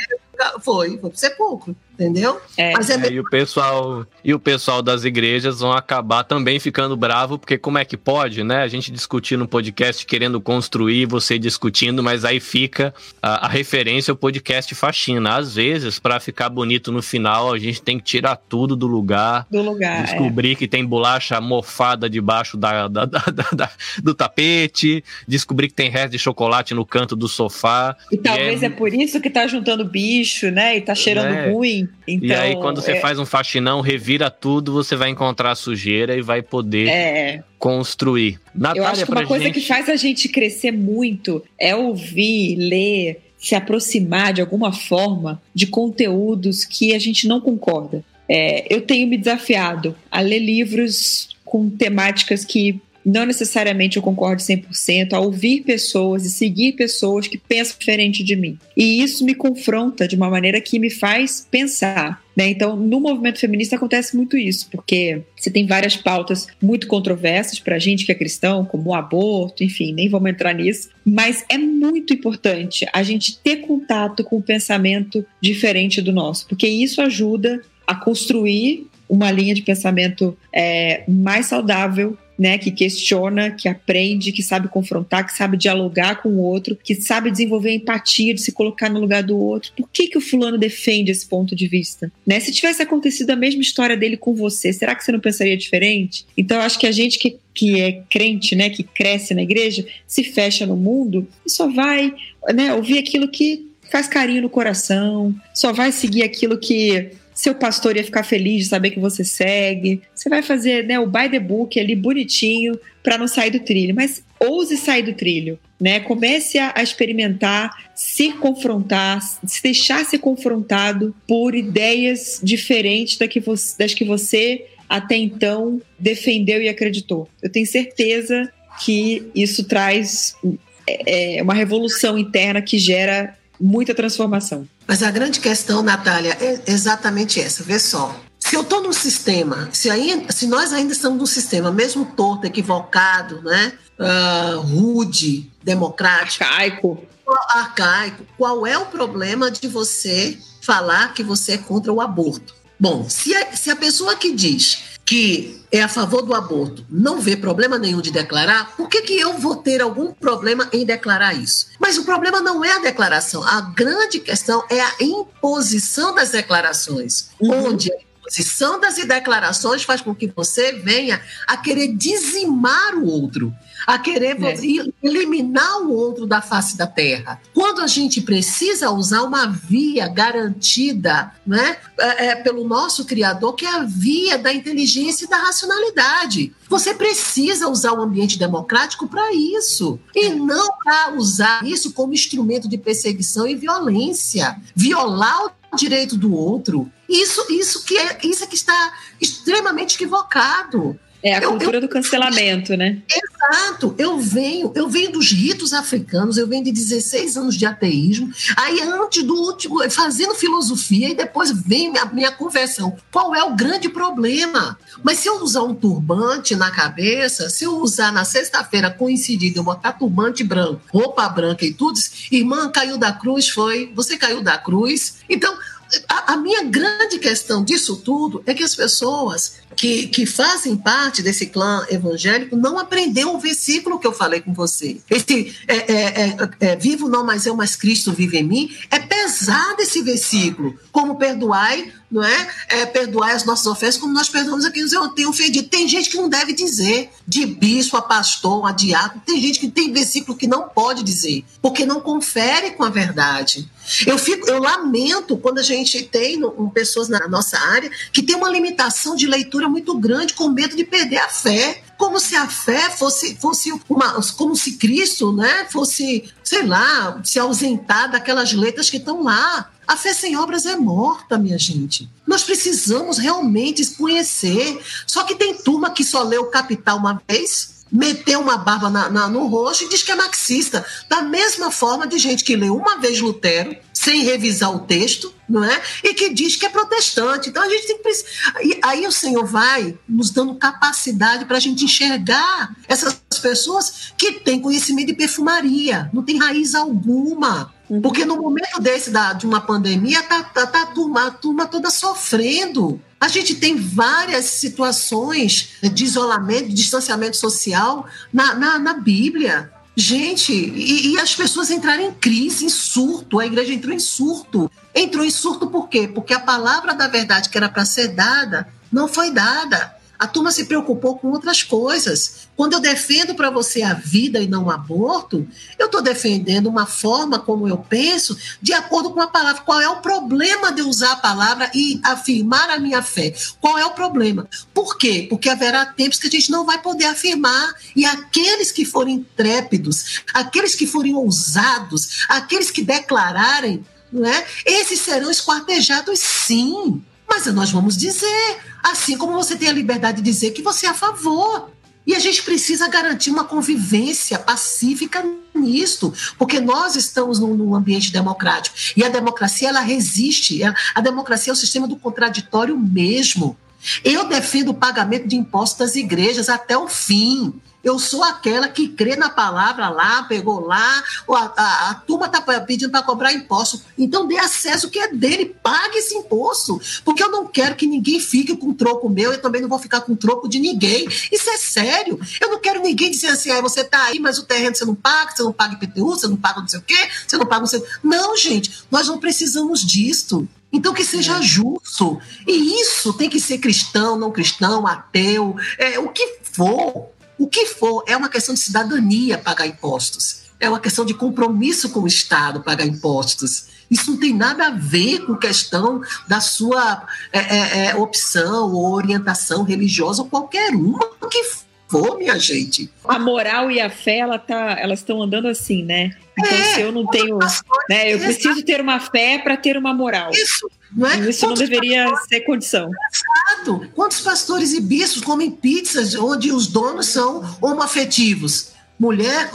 Foi, foi pro sepulcro, entendeu? É. Mas é, É, e o pessoal e o pessoal das igrejas vão acabar também ficando bravo, porque como é que pode, né? A gente discutir no podcast querendo construir, você discutindo, mas aí fica a, a referência ao podcast faxina. Às vezes, para ficar bonito no final, a gente tem que tirar tudo do lugar. Do lugar. é. Descobrir que tem bolacha mofada debaixo da, da- da- da- da- do tapete, descobrir que tem resto de chocolate no canto do sofá. E talvez E é... por isso que tá juntando bicho, né? E tá cheirando É. ruim. Então, e aí, quando você é, faz um faxinão, revira tudo, você vai encontrar sujeira e vai poder É, construir. Natália, eu acho que uma coisa gente... que faz a gente crescer muito é ouvir, ler, se aproximar de alguma forma de conteúdos que a gente não concorda. É, eu tenho me desafiado a ler livros com temáticas que não necessariamente eu concordo 100%, a ouvir pessoas e seguir pessoas que pensam diferente de mim. E isso me confronta de uma maneira que me faz pensar. Né? Então, no movimento feminista acontece muito isso, porque você tem várias pautas muito controversas para a gente que é cristão, como o aborto, enfim, nem vamos entrar nisso, mas é muito importante a gente ter contato com o pensamento diferente do nosso, porque isso ajuda a construir uma linha de pensamento é, mais saudável, né, que questiona, que aprende, que sabe confrontar, que sabe dialogar com o outro, que sabe desenvolver empatia de se colocar no lugar do outro. Por que, que o fulano defende esse ponto de vista? Né? Se tivesse acontecido a mesma história dele com você, será que você não pensaria diferente? Então, eu acho que a gente que, que é crente, né, que cresce na igreja, se fecha no mundo e só vai né, ouvir aquilo que faz carinho no coração, só vai seguir aquilo que seu pastor ia ficar feliz de saber que você segue. Você vai fazer né, o by the book ali bonitinho para não sair do trilho. Mas ouse sair do trilho. Né? Comece a, experimentar, se confrontar, se deixar ser confrontado por ideias diferentes da que você- das que você até então defendeu e acreditou. Eu tenho certeza que isso traz é, é, uma revolução interna que gera muita transformação. Mas a grande questão, Natália, é exatamente essa. Vê só. Se eu estou num sistema, se, aí, se nós ainda estamos num sistema, mesmo torto, equivocado, né? ah, rude, democrático, Caico. arcaico, qual é o problema de você falar que você é contra o aborto? Bom, se a, se a pessoa que diz que é a favor do aborto não vê problema nenhum de declarar, por que, que eu vou ter algum problema em declarar isso? Mas o problema não é a declaração, a grande questão é a imposição das declarações, Uhum. onde a imposição das declarações faz com que você venha a querer dizimar o outro, a querer É. eliminar o outro da face da terra. Quando a gente precisa usar uma via garantida né, é, é, pelo nosso Criador, que é a via da inteligência e da racionalidade. Você precisa usar o ambiente democrático para isso. E não para usar isso como instrumento de perseguição e violência. Violar o direito do outro. Isso, isso, que, é, isso é que está extremamente equivocado. É a Eu- cultura do cancelamento, né? Exato, eu venho, eu venho dos ritos africanos, eu venho de 16 anos de ateísmo, aí antes do último, fazendo filosofia, e depois vem minha, minha conversão. Qual é o grande problema? Mas se eu usar um turbante na cabeça, se eu usar na sexta-feira coincidido, eu botar turbante branco, roupa branca e tudo, irmã caiu da cruz, foi, você caiu da cruz. Então, a, a minha grande questão disso tudo é que as pessoas que, que fazem parte desse clã evangélico não aprendeu o versículo que eu falei com você. Esse é, é, é, é, vivo não mais eu, mas Cristo vive em mim. É pesado esse versículo. Como perdoai, não é? é perdoai as nossas ofensas, como nós perdoamos a quem nos tem ofendido. Tem gente que não deve dizer, de bispo a pastor, a diácono. Tem gente que tem versículo que não pode dizer, porque não confere com a verdade. Eu, fico, eu lamento quando a gente tem um, pessoas na nossa área que tem uma limitação de leitura muito grande, com medo de perder a fé. Como se a fé fosse, fosse uma. Como se Cristo né, fosse, sei lá, se ausentar daquelas letras que estão lá. A fé sem obras é morta, minha gente. Nós precisamos realmente conhecer. Só que tem turma que só lê o Capital uma vez, meteu uma barba na, na, no rosto e diz que é marxista. Da mesma forma de gente que lê uma vez Lutero, sem revisar o texto, não é? E que diz que é protestante. Então a gente tem que. Aí, aí o Senhor vai nos dando capacidade para a gente enxergar essas pessoas que têm conhecimento de perfumaria, não tem raiz alguma. Porque no momento desse da, de uma pandemia, tá, tá, tá a, turma, a turma toda sofrendo. A gente tem várias situações de isolamento, de distanciamento social na, na, na Bíblia. Gente, e, e, as pessoas entraram em crise, em surto. A igreja entrou em surto. Entrou em surto por quê? Porque a palavra da verdade que era para ser dada não foi dada. A turma se preocupou com outras coisas. Quando eu defendo para você a vida e não o aborto, eu estou defendendo uma forma como eu penso, de acordo com a palavra. Qual é o problema de usar a palavra e afirmar a minha fé? Qual é o problema? Por quê? Porque haverá tempos que a gente não vai poder afirmar. E aqueles que forem intrépidos, aqueles que forem ousados, aqueles que declararem, não é? esses serão esquartejados sim. Mas nós vamos dizer, assim como você tem a liberdade de dizer que você é a favor. E a gente precisa garantir uma convivência pacífica nisto, porque nós estamos num, num ambiente democrático. E a democracia, ela resiste. A democracia é o sistema do contraditório mesmo. Eu defendo o pagamento de impostos das igrejas até o fim. Eu sou aquela que crê na palavra lá, pegou lá, a, a, a turma está pedindo para cobrar imposto. Então dê acesso que é dele, pague esse imposto. Porque eu não quero que ninguém fique com troco meu, eu também não vou ficar com troco de ninguém. Isso é sério. Eu não quero ninguém dizer assim, ah, você está aí, mas o terreno você não paga, você não paga IPTU, você não paga não sei o quê, você não paga não sei... Não, gente, nós não precisamos disto. Então, que seja é. justo. E isso tem que ser cristão, não cristão, ateu, é, o que for. O que for, é uma questão de cidadania pagar impostos. É uma questão de compromisso com o Estado pagar impostos. Isso não tem nada a ver com questão da sua é, é, é opção ou orientação religiosa ou qualquer uma que for, minha gente. A moral e a fé, ela tá, elas estão andando assim, né? Então, é, se eu não tenho. Né, eu preciso ter uma fé para ter uma moral. Isso. Não é? Isso Quantos não deveria pastores... ser condição. Exato. Quantos pastores e bispos comem pizzas onde os donos são homoafetivos? Mulher,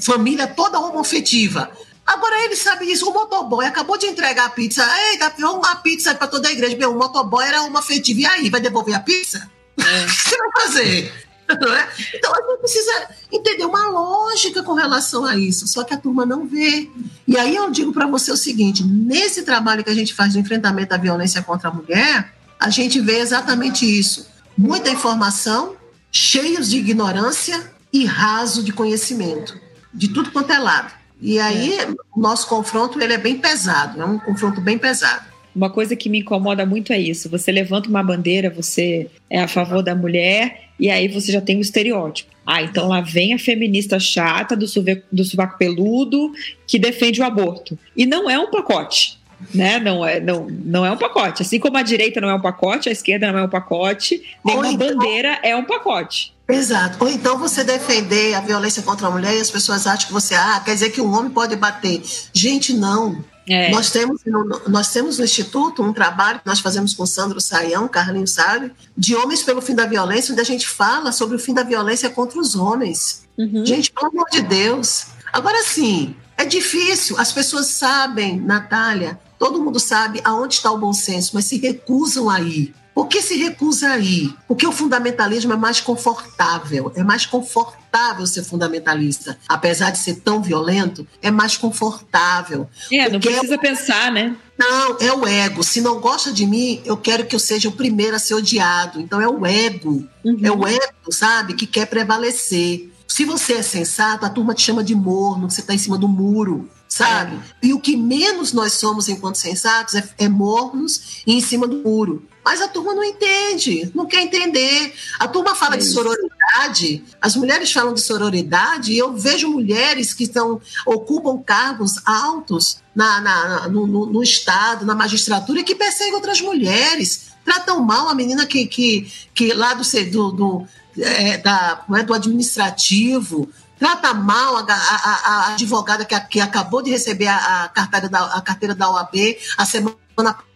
família toda homoafetiva. Agora ele sabe isso. O motoboy acabou de entregar a pizza. Eita, uma pizza para toda a igreja. Meu, o motoboy era homoafetivo. E aí, vai devolver a pizza? É. O que você vai fazer? É? Então a gente precisa entender uma lógica com relação a isso, só que a turma não vê. E aí eu digo para você o seguinte: nesse trabalho que a gente faz de enfrentamento à violência contra a mulher, a gente vê exatamente isso. Muita informação, cheios de ignorância e raso de conhecimento, de tudo quanto é lado. E aí é. o nosso confronto ele é bem pesado, é um confronto bem pesado. Uma coisa que me incomoda muito é isso. Você levanta uma bandeira, você é a favor da mulher, e aí você já tem o estereótipo. Ah, então lá vem a feminista chata do, suve, do sovaco peludo que defende o aborto. E não é um pacote. Né? Não, é, não, não é um pacote. Assim como a direita não é um pacote, a esquerda não é um pacote, nenhuma então, bandeira é um pacote. Exato. Ou então você defender a violência contra a mulher e as pessoas acham que você, ah, quer dizer que um homem pode bater. Gente, não. É. Nós, temos, nós temos no Instituto um trabalho que nós fazemos com Sandro Saião, Carlinhos sabe, de Homens pelo Fim da Violência, onde a gente fala sobre o fim da violência contra os homens. Uhum. Gente, pelo amor de Deus. Agora sim, é difícil, as pessoas sabem, Natália, todo mundo sabe aonde está o bom senso, mas se recusam a ir. Por que se recusa a ir? Porque o fundamentalismo é mais confortável, é mais confortável ser fundamentalista. Apesar de ser tão violento, é mais confortável. É, não precisa é... pensar, né? Não, é o ego. Se não gosta de mim, eu quero que eu seja o primeiro a ser odiado. Então é o ego. Uhum. É o ego, sabe, que quer prevalecer. Se você é sensato, a turma te chama de morno, que você está em cima do muro sabe? É. E o que menos nós somos enquanto sensatos é, é mornos e em cima do muro. Mas a turma não entende, não quer entender. A turma fala é de sororidade, as mulheres falam de sororidade, e eu vejo mulheres que estão, ocupam cargos altos na, na no, no, no, Estado, na magistratura, que perseguem outras mulheres, tratam mal a menina que, que, que lá do, do, do, é, da, é, do administrativo, trata mal a, a, a advogada que, que, acabou de receber a, a, carteira da, a carteira da OAB a semana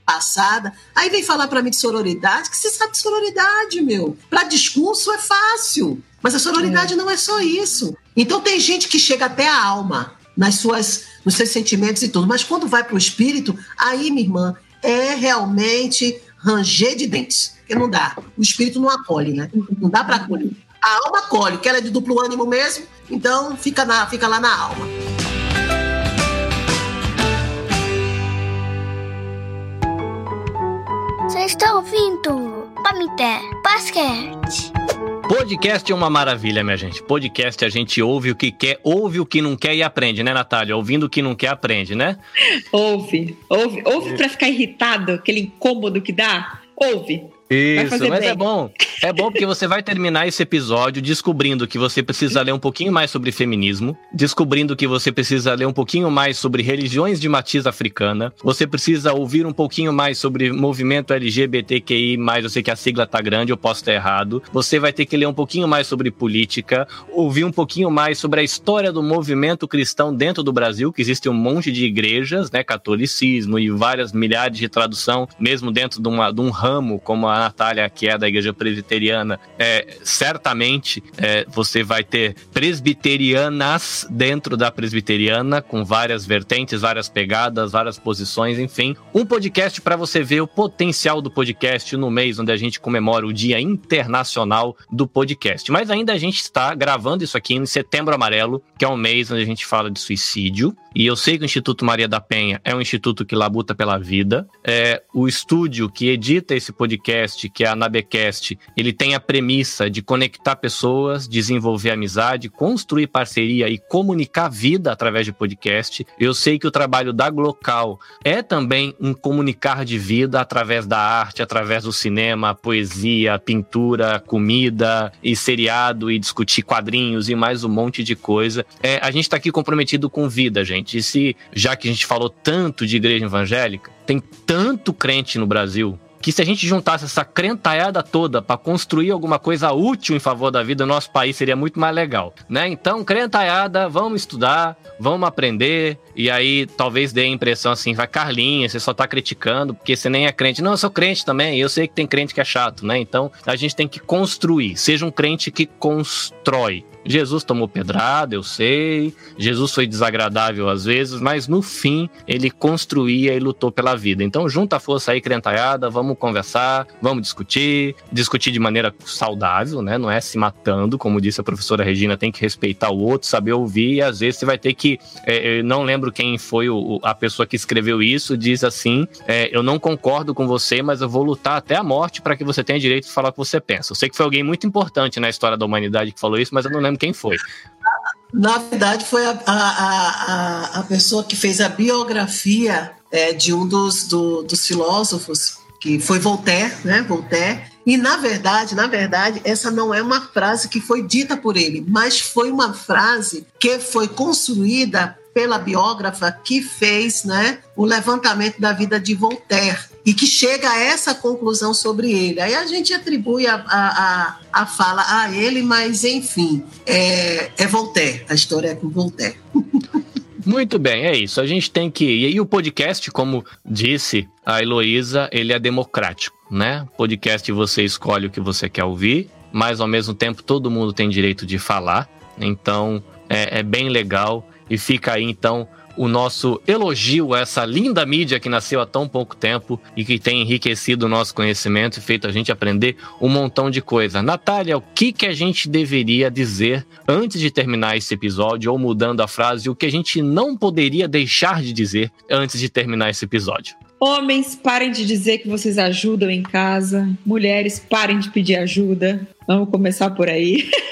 passada. Aí vem falar para mim de sororidade, que você sabe de sororidade, meu. Para discurso é fácil, mas a sororidade é. não é só isso. Então tem gente que chega até a alma nas suas, nos seus sentimentos e tudo, mas quando vai para o espírito, aí, minha irmã, é realmente ranger de dentes, porque não dá. O espírito não acolhe, né? Não dá para acolher. A alma acolhe, que ela é de duplo ânimo mesmo, então fica, na, fica lá na alma. Vocês estão ouvindo Pamité Basquete. Podcast é uma maravilha, minha gente. Podcast a gente ouve o que quer, ouve o que não quer e aprende, né, Natália? Ouvindo o que não quer, aprende, né? Ouve, ouve, ouve para ficar irritado, aquele incômodo que dá. Ouve. Isso, mas bem. é bom. É bom porque você vai terminar esse episódio descobrindo que você precisa ler um pouquinho mais sobre feminismo, descobrindo que você precisa ler um pouquinho mais sobre religiões de matiz africana, você precisa ouvir um pouquinho mais sobre movimento LGBTQI, mais eu sei que a sigla tá grande, eu posso estar errado. Você vai ter que ler um pouquinho mais sobre política, ouvir um pouquinho mais sobre a história do movimento cristão dentro do Brasil, que existe um monte de igrejas, né, catolicismo e várias milhares de tradução, mesmo dentro de, uma, de um ramo como a Natália, que é da igreja presbiteriana, é, certamente é, você vai ter presbiterianas dentro da presbiteriana, com várias vertentes, várias pegadas, várias posições, enfim. Um podcast para você ver o potencial do podcast no mês onde a gente comemora o Dia Internacional do Podcast. Mas ainda a gente está gravando isso aqui em Setembro Amarelo, que é um mês onde a gente fala de suicídio. E eu sei que o Instituto Maria da Penha é um instituto que labuta pela vida. É, o estúdio que edita esse podcast, que é a Nabecast, ele tem a premissa de conectar pessoas, desenvolver amizade, construir parceria e comunicar vida através de podcast. Eu sei que o trabalho da Glocal é também um comunicar de vida através da arte, através do cinema, poesia, pintura, comida e seriado e discutir quadrinhos e mais um monte de coisa. É, a gente está aqui comprometido com vida, gente gente, se já que a gente falou tanto de igreja evangélica, tem tanto crente no Brasil que se a gente juntasse essa crentaiada toda para construir alguma coisa útil em favor da vida do nosso país seria muito mais legal, né? Então, crentaiada, vamos estudar, vamos aprender e aí talvez dê a impressão assim, vai Carlinha, você só tá criticando porque você nem é crente. Não, eu sou crente também, eu sei que tem crente que é chato, né? Então, a gente tem que construir, seja um crente que constrói, Jesus tomou pedrada, eu sei. Jesus foi desagradável às vezes, mas no fim ele construía e lutou pela vida. Então junta a força aí, crentaiada, vamos conversar, vamos discutir, discutir de maneira saudável, né? Não é se matando, como disse a professora Regina, tem que respeitar o outro, saber ouvir e às vezes você vai ter que, é, eu não lembro quem foi o, a pessoa que escreveu isso, diz assim, é, eu não concordo com você, mas eu vou lutar até a morte para que você tenha direito de falar o que você pensa. Eu sei que foi alguém muito importante na história da humanidade que falou isso, mas eu não lembro quem foi. Na verdade, foi a, a, a, a pessoa que fez a biografia é, de um dos, do, dos filósofos, que foi Voltaire, né? Voltaire. E na verdade, na verdade, essa não é uma frase que foi dita por ele, mas foi uma frase que foi construída pela biógrafa que fez né, o levantamento da vida de Voltaire e que chega a essa conclusão sobre ele. Aí a gente atribui a, a, a, a fala a ele, mas enfim, é, é Voltaire, a história é com Voltaire. Muito bem, é isso. A gente tem que. E o podcast, como disse a Heloísa, ele é democrático, né? Podcast você escolhe o que você quer ouvir, mas ao mesmo tempo todo mundo tem direito de falar. Então é, é bem legal. E fica aí então o nosso elogio a essa linda mídia que nasceu há tão pouco tempo e que tem enriquecido o nosso conhecimento e feito a gente aprender um montão de coisa. Natália, o que, que a gente deveria dizer antes de terminar esse episódio, ou mudando a frase, o que a gente não poderia deixar de dizer antes de terminar esse episódio? Homens, parem de dizer que vocês ajudam em casa. Mulheres, parem de pedir ajuda. Vamos começar por aí.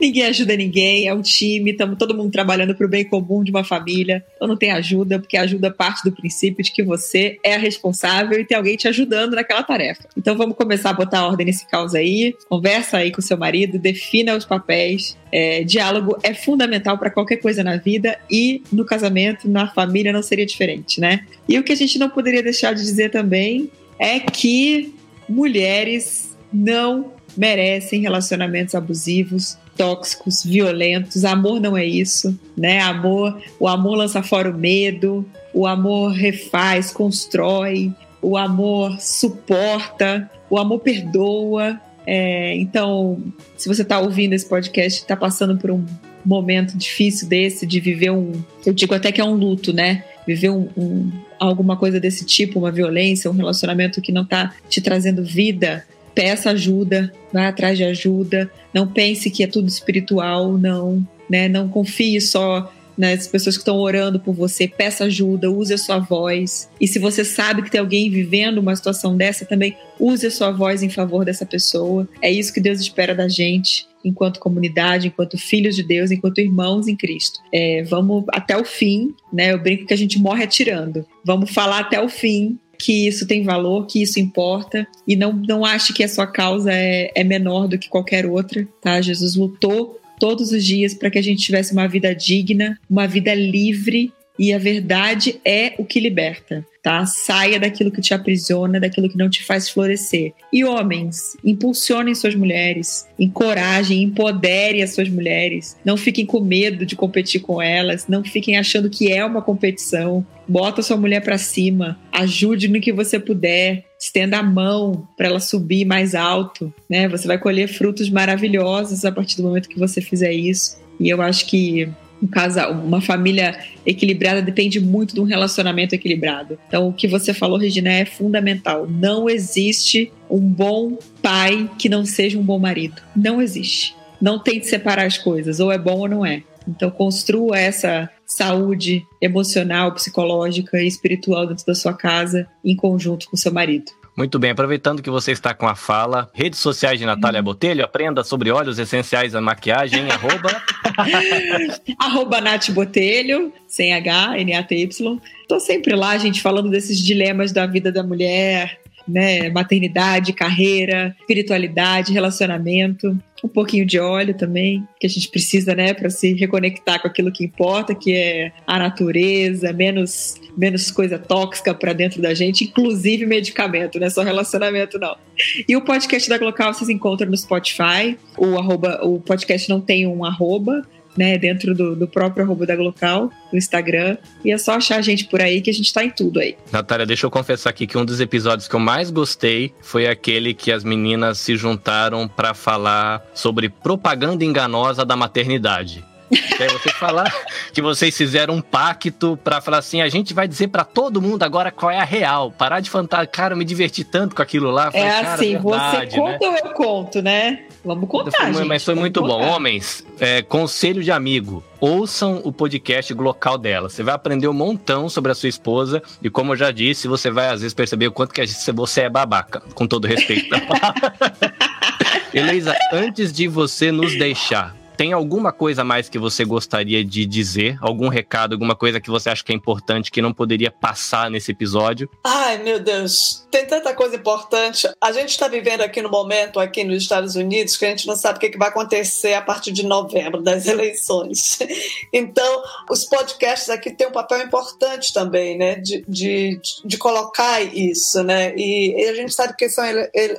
ninguém ajuda ninguém, é um time, estamos todo mundo trabalhando para o bem comum de uma família. Então não tem ajuda, porque ajuda parte do princípio de que você é responsável e tem alguém te ajudando naquela tarefa. Então vamos começar a botar ordem nesse caos aí, conversa aí com seu marido, defina os papéis. É, diálogo é fundamental para qualquer coisa na vida e no casamento, na família, não seria diferente, né? E o que a gente não poderia deixar de dizer também é que mulheres não merecem relacionamentos abusivos, tóxicos, violentos. Amor não é isso, né? Amor, o amor lança fora o medo, o amor refaz, constrói, o amor suporta, o amor perdoa. É, então, se você está ouvindo esse podcast, está passando por um momento difícil desse, de viver um, eu digo até que é um luto, né? Viver um, um alguma coisa desse tipo, uma violência, um relacionamento que não está te trazendo vida, peça ajuda, vá atrás de ajuda, não pense que é tudo espiritual, não, né? Não confie só nas pessoas que estão orando por você, peça ajuda, use a sua voz. E se você sabe que tem alguém vivendo uma situação dessa, também use a sua voz em favor dessa pessoa. É isso que Deus espera da gente, enquanto comunidade, enquanto filhos de Deus, enquanto irmãos em Cristo. É, vamos até o fim, né? Eu brinco que a gente morre atirando. Vamos falar até o fim que isso tem valor, que isso importa e não, não ache que a sua causa é, é menor do que qualquer outra, tá? Jesus lutou todos os dias para que a gente tivesse uma vida digna, uma vida livre e a verdade é o que liberta tá? Saia daquilo que te aprisiona, daquilo que não te faz florescer. E homens, impulsionem suas mulheres, encorajem, empodere as suas mulheres. Não fiquem com medo de competir com elas, não fiquem achando que é uma competição. Bota sua mulher para cima, ajude no que você puder, estenda a mão para ela subir mais alto, né? Você vai colher frutos maravilhosos a partir do momento que você fizer isso. E eu acho que um casal, uma família equilibrada depende muito de um relacionamento equilibrado. Então, o que você falou, Regina, é fundamental. Não existe um bom pai que não seja um bom marido. Não existe. Não tente separar as coisas, ou é bom ou não é. Então, construa essa saúde emocional, psicológica e espiritual dentro da sua casa em conjunto com seu marido. Muito bem, aproveitando que você está com a fala, redes sociais de Natália Botelho, aprenda sobre óleos essenciais da maquiagem, arroba... arroba Nath Botelho, sem H, N-A-T-Y. Tô sempre lá, gente, falando desses dilemas da vida da mulher, né? Maternidade, carreira, espiritualidade, relacionamento, um pouquinho de óleo também, que a gente precisa, né, para se reconectar com aquilo que importa, que é a natureza, menos menos coisa tóxica para dentro da gente, inclusive medicamento, não é só relacionamento não. E o podcast da Glocal vocês encontram no Spotify, o arroba, o podcast não tem um arroba, né, dentro do, do próprio arroba da Glocal, no Instagram. E é só achar a gente por aí que a gente tá em tudo aí. Natália, deixa eu confessar aqui que um dos episódios que eu mais gostei foi aquele que as meninas se juntaram para falar sobre propaganda enganosa da maternidade. Que aí você falar que vocês fizeram um pacto para falar assim, a gente vai dizer para todo mundo agora qual é a real. Parar de fantasma. Cara, eu me diverti tanto com aquilo lá. Falei, é assim, verdade, você conta né? ou eu conto, né? Vamos contar, foi, gente. Mas foi muito contar. bom. Homens, é, conselho de amigo. Ouçam o podcast local dela. Você vai aprender um montão sobre a sua esposa. E como eu já disse, você vai às vezes perceber o quanto que você é babaca. Com todo respeito. Heloísa, antes de você nos deixar, tem alguma coisa mais que você gostaria de dizer? Algum recado, alguma coisa que você acha que é importante que não poderia passar nesse episódio? Ai, meu Deus, tem tanta coisa importante. A gente está vivendo aqui no momento, aqui nos Estados Unidos, que a gente não sabe o que vai acontecer a partir de novembro, das eleições. Então, os podcasts aqui têm um papel importante também, né, de, de, de colocar isso, né, e, a gente sabe que são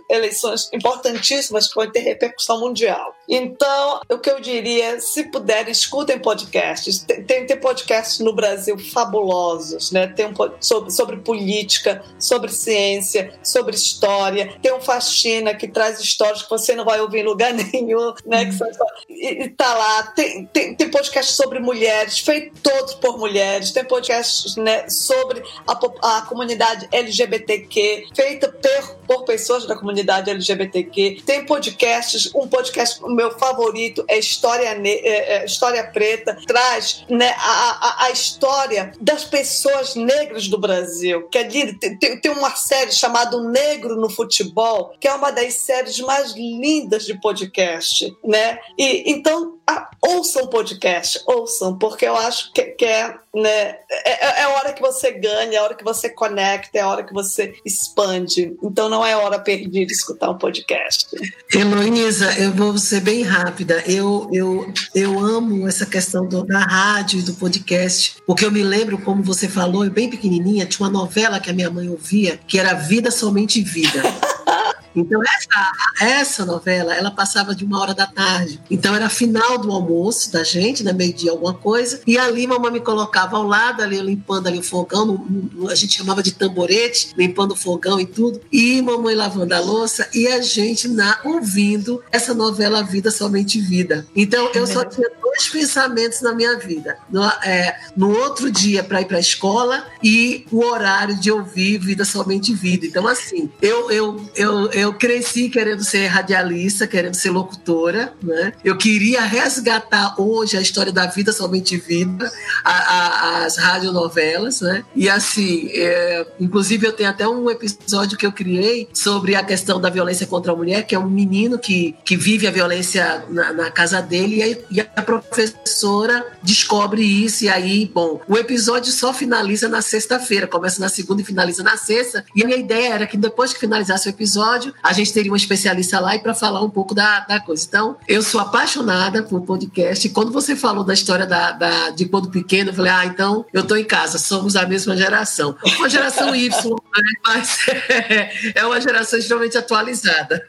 eleições importantíssimas que vão ter repercussão mundial. Então, o que eu diria, se puderem, escutem podcasts. Tem, tem, podcasts no Brasil fabulosos, né? Tem um sobre, sobre política, sobre ciência, sobre história. Tem um Faxina que traz histórias que você não vai ouvir em lugar nenhum, né? Que só, e, e tá lá. Tem, tem, tem podcast sobre mulheres, feito todos por mulheres. Tem podcasts né, sobre a, a comunidade LGBTQ, feita por, por pessoas da comunidade LGBTQ. Tem podcasts, um podcast, meu favorito é História, é, História Preta, traz né, a, a, a, história das pessoas negras do Brasil. Que ali tem, tem uma série chamada Negro no Futebol, que é uma das séries mais lindas de podcast, né? E então ah, ouçam podcast, ouçam, porque eu acho que, que é, né, é, é, a hora que você ganha, é a hora que você conecta, é a hora que você expande. Então não é hora perdida escutar um podcast. Heloísa, eu vou ser bem rápida. Eu, eu, eu amo essa questão do, da rádio e do podcast, porque eu me lembro, como você falou, bem pequenininha, tinha uma novela que a minha mãe ouvia, que era Vida Somente Vida. Então, essa, essa novela, ela passava de uma hora da tarde. Então, era final do almoço da gente, né? Meio-dia, alguma coisa. E ali, mamãe me colocava ao lado, ali, limpando ali o fogão. No, no, a gente chamava de tamborete, limpando o fogão e tudo. E mamãe lavando a louça. E a gente na, ouvindo essa novela Vida Somente Vida. Então, eu só tinha dois pensamentos na minha vida. No, é, no outro dia, para ir para a escola e o horário de ouvir Vida Somente Vida. Então, assim, eu, eu, eu eu cresci querendo ser radialista, querendo ser locutora, né? Eu queria resgatar hoje a história da vida somente vida, a, a, as radionovelas, né? E assim, é, inclusive eu tenho até um episódio que eu criei sobre a questão da violência contra a mulher, que é um menino que, que vive a violência na, na casa dele e a, e a professora descobre isso e aí, bom, o episódio só finaliza na sexta-feira, começa na segunda e finaliza na sexta. E a minha ideia era que depois que finalizasse o episódio episódio, a gente teria uma especialista lá e para falar um pouco da, da coisa. Então, eu sou apaixonada por podcast. E quando você falou da história da, da, de quando pequeno, eu falei, ah, então eu estou em casa, somos a mesma geração. Uma geração Y, né? mas é, é uma geração extremamente atualizada.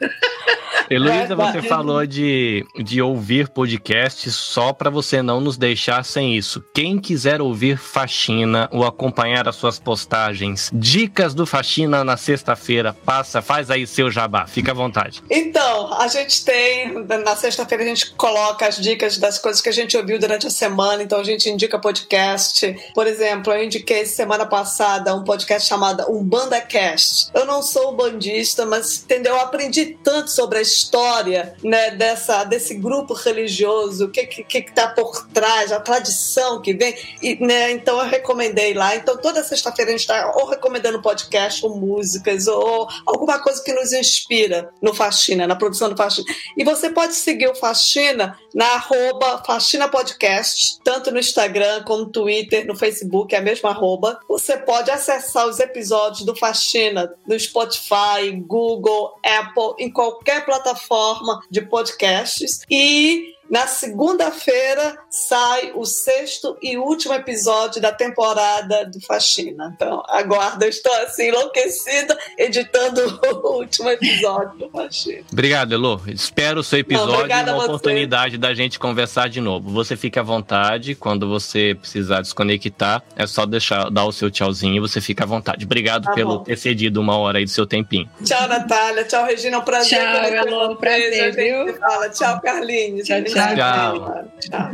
Heloísa, você falou de, de ouvir podcasts só para você não nos deixar sem isso. Quem quiser ouvir Faxina ou acompanhar as suas postagens, dicas do Faxina na sexta-feira, passa, faz aí seu jabá, fica à vontade. Então, a gente tem, na sexta-feira a gente coloca as dicas das coisas que a gente ouviu durante a semana, então a gente indica podcast. Por exemplo, eu indiquei semana passada um podcast chamado Umbanda Cast. Eu não sou bandista, mas entendeu? Eu aprendi tanto sobre a história né, dessa, desse grupo religioso, o que, que, que tá por trás, a tradição que vem. E, né, então eu recomendei lá. Então toda sexta-feira a gente está ou recomendando podcast, ou músicas, ou alguma coisa que nos inspira no Faxina, na produção do Faxina. E você pode seguir o Faxina na arroba Faxina Podcast, tanto no Instagram como no Twitter, no Facebook, é a mesma arroba. Você pode acessar os episódios do Faxina no Spotify, Google, Apple, em qualquer plataforma de podcasts. E na segunda-feira sai o sexto e último episódio da temporada do Faxina. Então, aguarda, eu estou assim enlouquecida editando o último episódio do Faxina. Obrigado, Elo. Espero o seu episódio e uma oportunidade da gente conversar de novo. Você fica à vontade, quando você precisar desconectar, é só deixar dar o seu tchauzinho e você fica à vontade. Obrigado tá pelo bom. ter cedido uma hora aí do seu tempinho. Tchau, Natália. Tchau, Regina. É um prazer. Tchau, Elo. Prazer, viu? Fala. Tchau, Carlinhos. Tchau, tchau. Tchau. Tchau.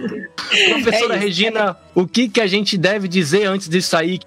Professora é Regina, o que, que a gente deve dizer antes de sair?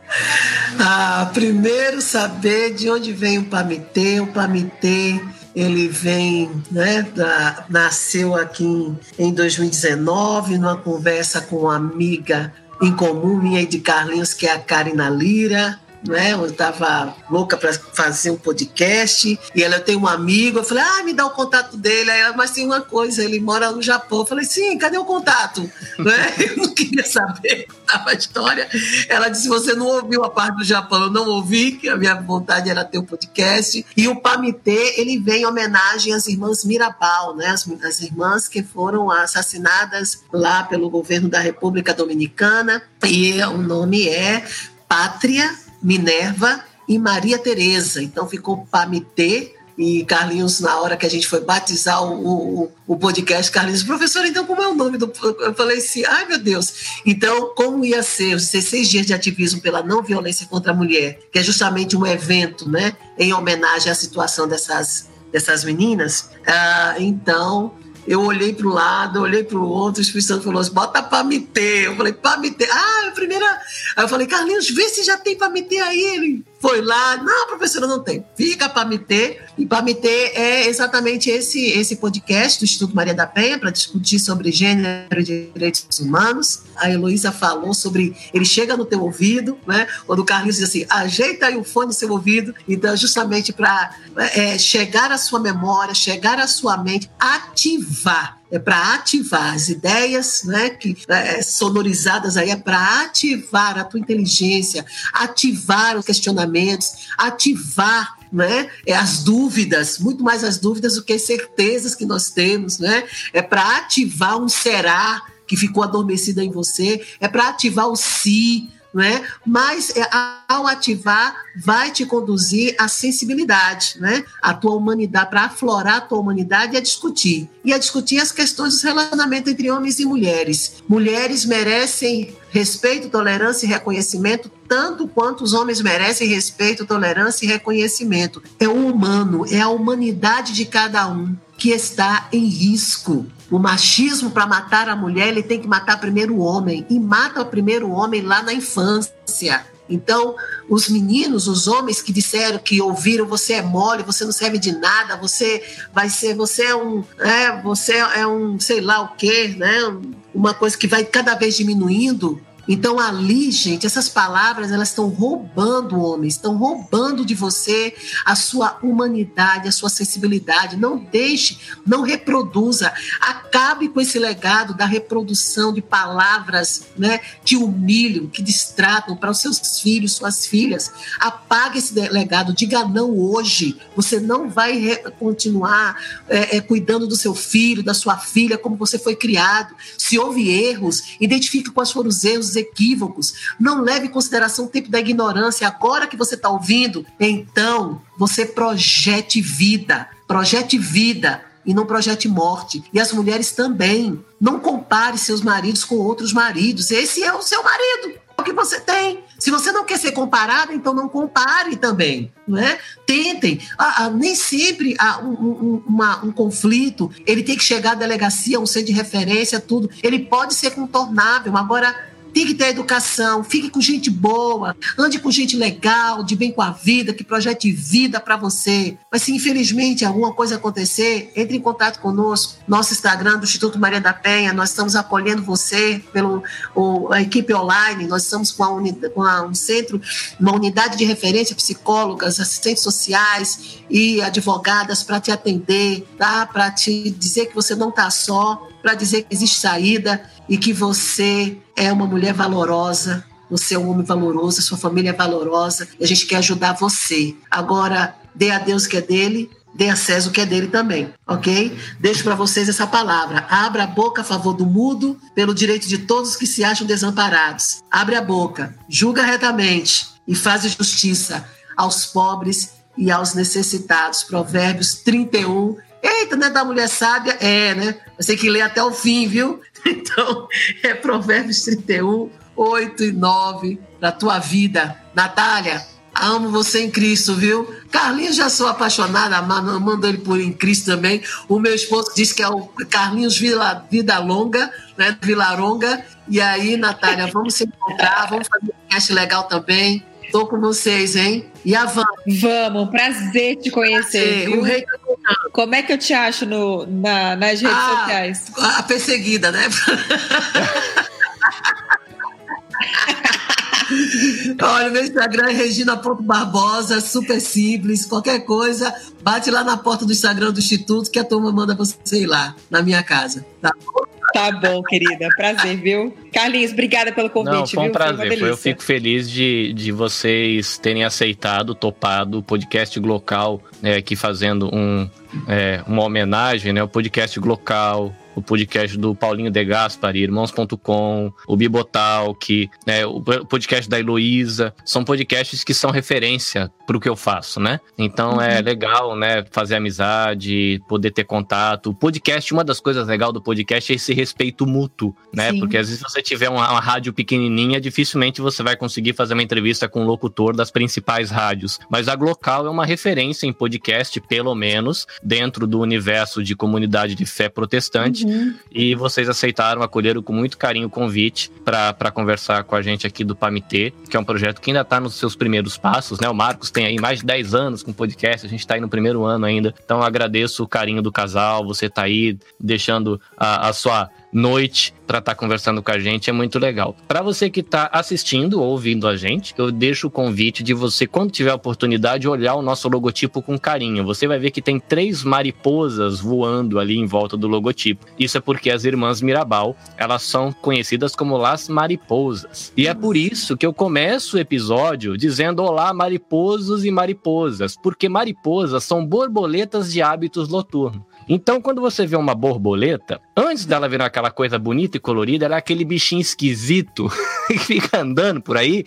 Ah, primeiro saber de onde vem o Pamitê. O Pamitê ele vem, né, da, nasceu aqui em, em 2019, numa conversa com uma amiga em comum minha e de Carlinhos, que é a Karina Lira né? Eu estava louca para fazer um podcast e ela tem um amigo, eu falei, ah, me dá o contato dele. Aí ela, mas tem uma coisa, ele mora no Japão. Eu falei, sim, cadê o contato? né? Eu não queria saber a história. Ela disse, você não ouviu a parte do Japão? Eu não ouvi, que a minha vontade era ter um podcast. E o Pamitê, ele vem em homenagem às irmãs Mirabal, né? As, as irmãs que foram assassinadas lá pelo governo da República Dominicana. E o nome é Pátria Minerva e Maria Teresa. Então ficou Pamitê E Carlinhos, na hora que a gente foi batizar o, o, o podcast, Carlinhos, professor, então como é o nome do. Eu falei assim, ai meu Deus. Então, como ia ser os 16 dias de ativismo pela não violência contra a mulher, que é justamente um evento, né, em homenagem à situação dessas, dessas meninas. Ah, então, eu olhei para o lado, olhei para o outro, o Espírito Santo falou assim, bota para meter. Eu falei, para meter. Ah, a primeira. Aí eu falei, Carlinhos, vê se já tem para meter aí. Ele foi lá, não, professora, não tem. Fica para meter. E para meter é exatamente esse, esse podcast do Instituto Maria da Penha para discutir sobre gênero e direitos humanos. A Heloísa falou sobre ele chega no teu ouvido, né? Quando o Carlinhos diz assim, ajeita aí o fone no seu ouvido. Então, justamente para é, chegar à sua memória, chegar à sua mente, ativar é para ativar as ideias, né, que é, sonorizadas aí é para ativar a tua inteligência, ativar os questionamentos, ativar né? É as dúvidas, muito mais as dúvidas do que as certezas que nós temos, né? É para ativar um será que ficou adormecido em você, é para ativar o si, né? Mas é, ao ativar, vai te conduzir à sensibilidade, né? A tua humanidade, para aflorar a tua humanidade e a discutir. E a discutir as questões dos relacionamentos entre homens e mulheres. Mulheres merecem respeito, tolerância e reconhecimento tanto quanto os homens merecem respeito, tolerância e reconhecimento. É o humano, é a humanidade de cada um que está em risco. O machismo, para matar a mulher, ele tem que matar primeiro o homem. E mata o primeiro homem lá na infância. Então, os meninos, os homens que disseram que ouviram você é mole, você não serve de nada, você vai ser, você é um, é, você é um, sei lá o quê, né? Uma coisa que vai cada vez diminuindo. Então ali, gente, essas palavras elas estão roubando homens, estão roubando de você a sua humanidade, a sua sensibilidade. Não deixe, não reproduza, acabe com esse legado da reprodução de palavras, né, que humilham, que distratam para os seus filhos, suas filhas. Apague esse legado, diga não hoje. Você não vai continuar é, é, cuidando do seu filho, da sua filha, como você foi criado. Se houve erros, identifique quais foram os erros equívocos. Não leve em consideração o tempo da ignorância. Agora que você está ouvindo, então você projete vida. Projete vida e não projete morte. E as mulheres também. Não compare seus maridos com outros maridos. Esse é o seu marido, é o que você tem. Se você não quer ser comparado, então não compare também, não é? Tentem. Ah, ah, nem sempre ah, um, um, uma, um conflito ele tem que chegar à delegacia, um centro de referência, tudo. Ele pode ser contornável. Agora tem que ter educação, fique com gente boa, ande com gente legal, de bem com a vida, que projete vida para você. Mas se infelizmente alguma coisa acontecer, entre em contato conosco. Nosso Instagram do Instituto Maria da Penha, nós estamos acolhendo você pelo a equipe online. Nós estamos com, com a, um centro, uma unidade de referência, psicólogas, assistentes sociais e advogadas para te atender, tá? Para te dizer que você não está só, para dizer que existe saída e que você é uma mulher valorosa, você é um homem valoroso, sua família é valorosa, e a gente quer ajudar você. Agora, dê a Deus que é dele, dê a César o que é dele também, ok? Deixo para vocês essa palavra. Abra a boca a favor do mudo, pelo direito de todos que se acham desamparados. Abre a boca, julga retamente e faz justiça aos pobres e aos necessitados. Provérbios 31, Eita, não é da mulher sábia? É, né? Você tem que ler até o fim, viu? Então, é Provérbios 31, 8 e 9 da tua vida. Natália, amo você em Cristo, viu? Carlinhos, já sou apaixonada, mando ele por em Cristo também. O meu esposo diz que é o Carlinhos Vila, Vida Longa, né? Vila Longa. E aí, Natália, vamos se encontrar, vamos fazer um cast legal também. Tô com vocês, hein? E a Van? Vamos, prazer te conhecer. Prazer, o rei tá Como é que eu te acho no, na, nas redes ah, sociais? A perseguida, né? Olha, meu Instagram é regina.barbosa, super simples. Qualquer coisa, bate lá na porta do Instagram do Instituto que a turma manda você ir lá, na minha casa. Tá bom? Tá bom, querida. Prazer, viu? Carlinhos, obrigada pelo convite. Não, foi um viu? prazer. Foi eu fico feliz de, de vocês terem aceitado, topado o podcast Glocal, né, aqui fazendo um, é, uma homenagem, né? O podcast Glocal, o podcast do Paulinho De Gaspari, Irmãos.com, o Bibotalk, né, o podcast da Heloísa. São podcasts que são referência para o que eu faço, né? Então é uhum. é legal, né, fazer amizade, poder ter contato. O podcast, uma das coisas legais do podcast é esse respeito mútuo, né? Sim. Porque às vezes você tiver uma, uma rádio pequenininha, dificilmente você vai conseguir fazer uma entrevista com um locutor das principais rádios. Mas a Glocal é uma referência em podcast, pelo menos, dentro do universo de comunidade de fé protestante. Uhum. E vocês aceitaram, acolheram com muito carinho o convite para conversar com a gente aqui do Pamitê, que é um projeto que ainda está nos seus primeiros passos, né? O Marcos tem aí mais de 10 anos com podcast, a gente está aí no primeiro ano ainda. Então agradeço o carinho do casal, você tá aí deixando a, a sua noite para estar tá conversando com a gente é muito legal. Para você que está assistindo ou ouvindo a gente, eu deixo o convite de você, quando tiver a oportunidade, olhar o nosso logotipo com carinho. Você vai ver que tem três mariposas voando ali em volta do logotipo. Isso é porque as irmãs Mirabal, elas são conhecidas como Las Mariposas. E é por isso que eu começo o episódio dizendo olá mariposos e mariposas, porque mariposas são borboletas de hábitos noturnos. Então, quando você vê uma borboleta, antes dela virar aquela coisa bonita e colorida, ela é aquele bichinho esquisito que fica andando por aí.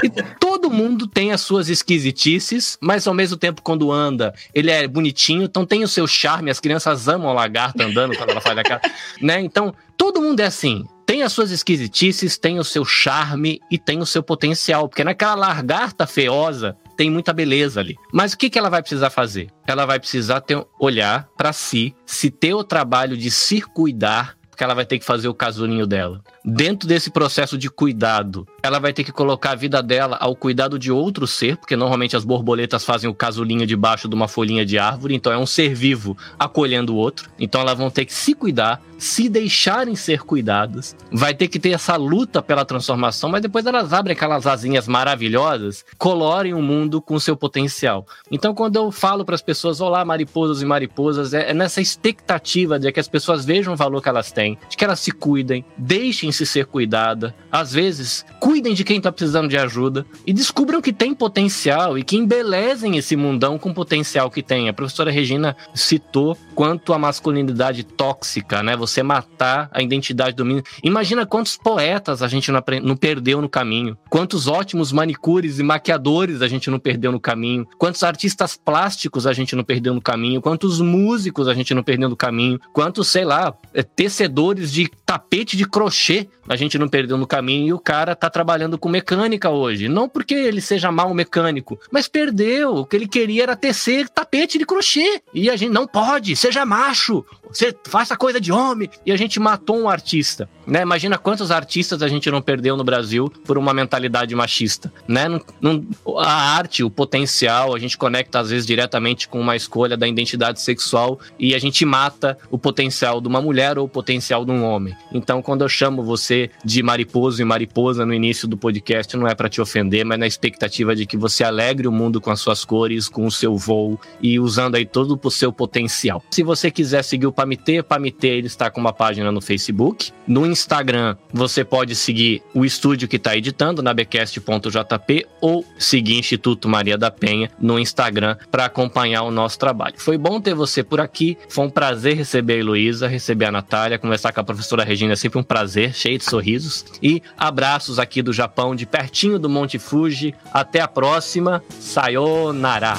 E todo mundo tem as suas esquisitices, mas ao mesmo tempo, quando anda, ele é bonitinho, então tem o seu charme. As crianças amam a lagarta andando quando ela faz aquela. né? Então, todo mundo é assim tem as suas esquisitices, tem o seu charme e tem o seu potencial, porque naquela lagarta feiosa tem muita beleza ali. Mas o que, que ela vai precisar fazer? Ela vai precisar ter, olhar para si, se ter o trabalho de se cuidar, porque ela vai ter que fazer o casulinho dela. Dentro desse processo de cuidado, ela vai ter que colocar a vida dela ao cuidado de outro ser, porque normalmente as borboletas fazem o casulinho debaixo de uma folhinha de árvore, então é um ser vivo acolhendo o outro. Então elas vão ter que se cuidar, se deixarem ser cuidadas, vai ter que ter essa luta pela transformação, mas depois elas abrem aquelas asinhas maravilhosas, colorem o mundo com seu potencial. Então quando eu falo para as pessoas, olá mariposas e mariposas, é, é nessa expectativa de que as pessoas vejam o valor que elas têm, de que elas se cuidem, deixem-se ser cuidada, às vezes cuidem de quem está precisando de ajuda e descubram que tem potencial e que embelezem esse mundão com potencial que tem. A professora Regina citou quanto a masculinidade tóxica, né? Você matar a identidade do menino. Imagina quantos poetas a gente não, não perdeu no caminho, quantos ótimos manicures e maquiadores a gente não perdeu no caminho, quantos artistas plásticos a gente não perdeu no caminho, quantos músicos a gente não perdeu no caminho, quantos, sei lá, é, tecedores de tapete de crochê a gente não perdeu no caminho e o cara tá trabalhando com mecânica hoje. Não porque ele seja mal mecânico, mas perdeu. O que ele queria era tecer tapete de crochê. E a gente não pode, seja macho, você faça coisa de homem. E a gente matou um artista, né? Imagina quantos artistas a gente não perdeu no Brasil por uma mentalidade machista, né? Não, não, a arte, o potencial, a gente conecta às vezes diretamente com uma escolha da identidade sexual e a gente mata o potencial de uma mulher ou o potencial de um homem. Então, quando eu chamo você de mariposo e mariposa no início do podcast, não é para te ofender, mas na expectativa de que você alegre o mundo com as suas cores, com o seu voo e usando aí todo o seu potencial. Se você quiser seguir o Pamitê, Pamitê ele está com uma página no Facebook. No Instagram, você pode seguir o estúdio que está editando, nabecast.jp, ou seguir Instituto Maria da Penha no Instagram para acompanhar o nosso trabalho. Foi bom ter você por aqui, foi um prazer receber a Heloísa, receber a Natália, conversar com a professora Regina, é sempre um prazer, cheio de sorrisos. E abraços aqui do Japão, de pertinho do Monte Fuji. Até a próxima. Sayonara.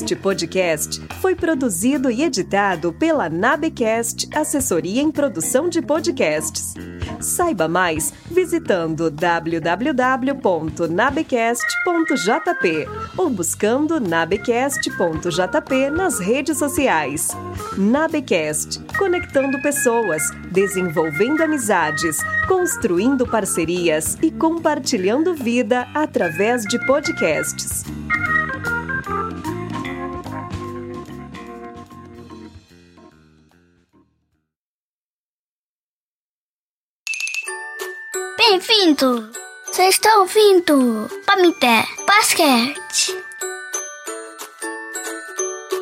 Este podcast foi produzido e editado pela Nabecast Assessoria em Produção de Podcasts. Saiba mais visitando www.nabecast.jp ou buscando nabecast.jp nas redes sociais. Nabecast, conectando pessoas, desenvolvendo amizades, construindo parcerias e compartilhando vida através de podcasts. Bem-vindo! Você está ouvindo Pamité Basquete.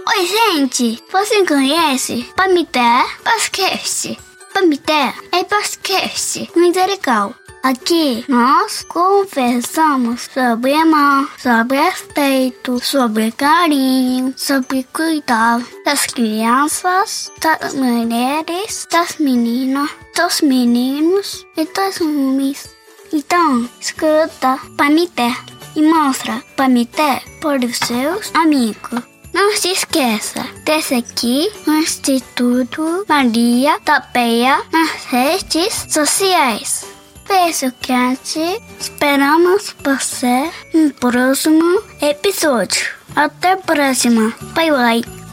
Oi, gente! Você conhece Pamité Basquete? Pamité é basquete, muito legal. Aqui nós conversamos sobre amor, sobre respeito, sobre carinho, sobre cuidar das crianças, das mulheres, das meninas, dos meninos e dos homens. Então, escuta Pamité e mostra Pamité para os seus amigos. Não se esqueça de seguir o Instituto Maria da Penha nas redes sociais. Beijo grande, esperamos você no próximo episódio. Até a próxima, bye bye.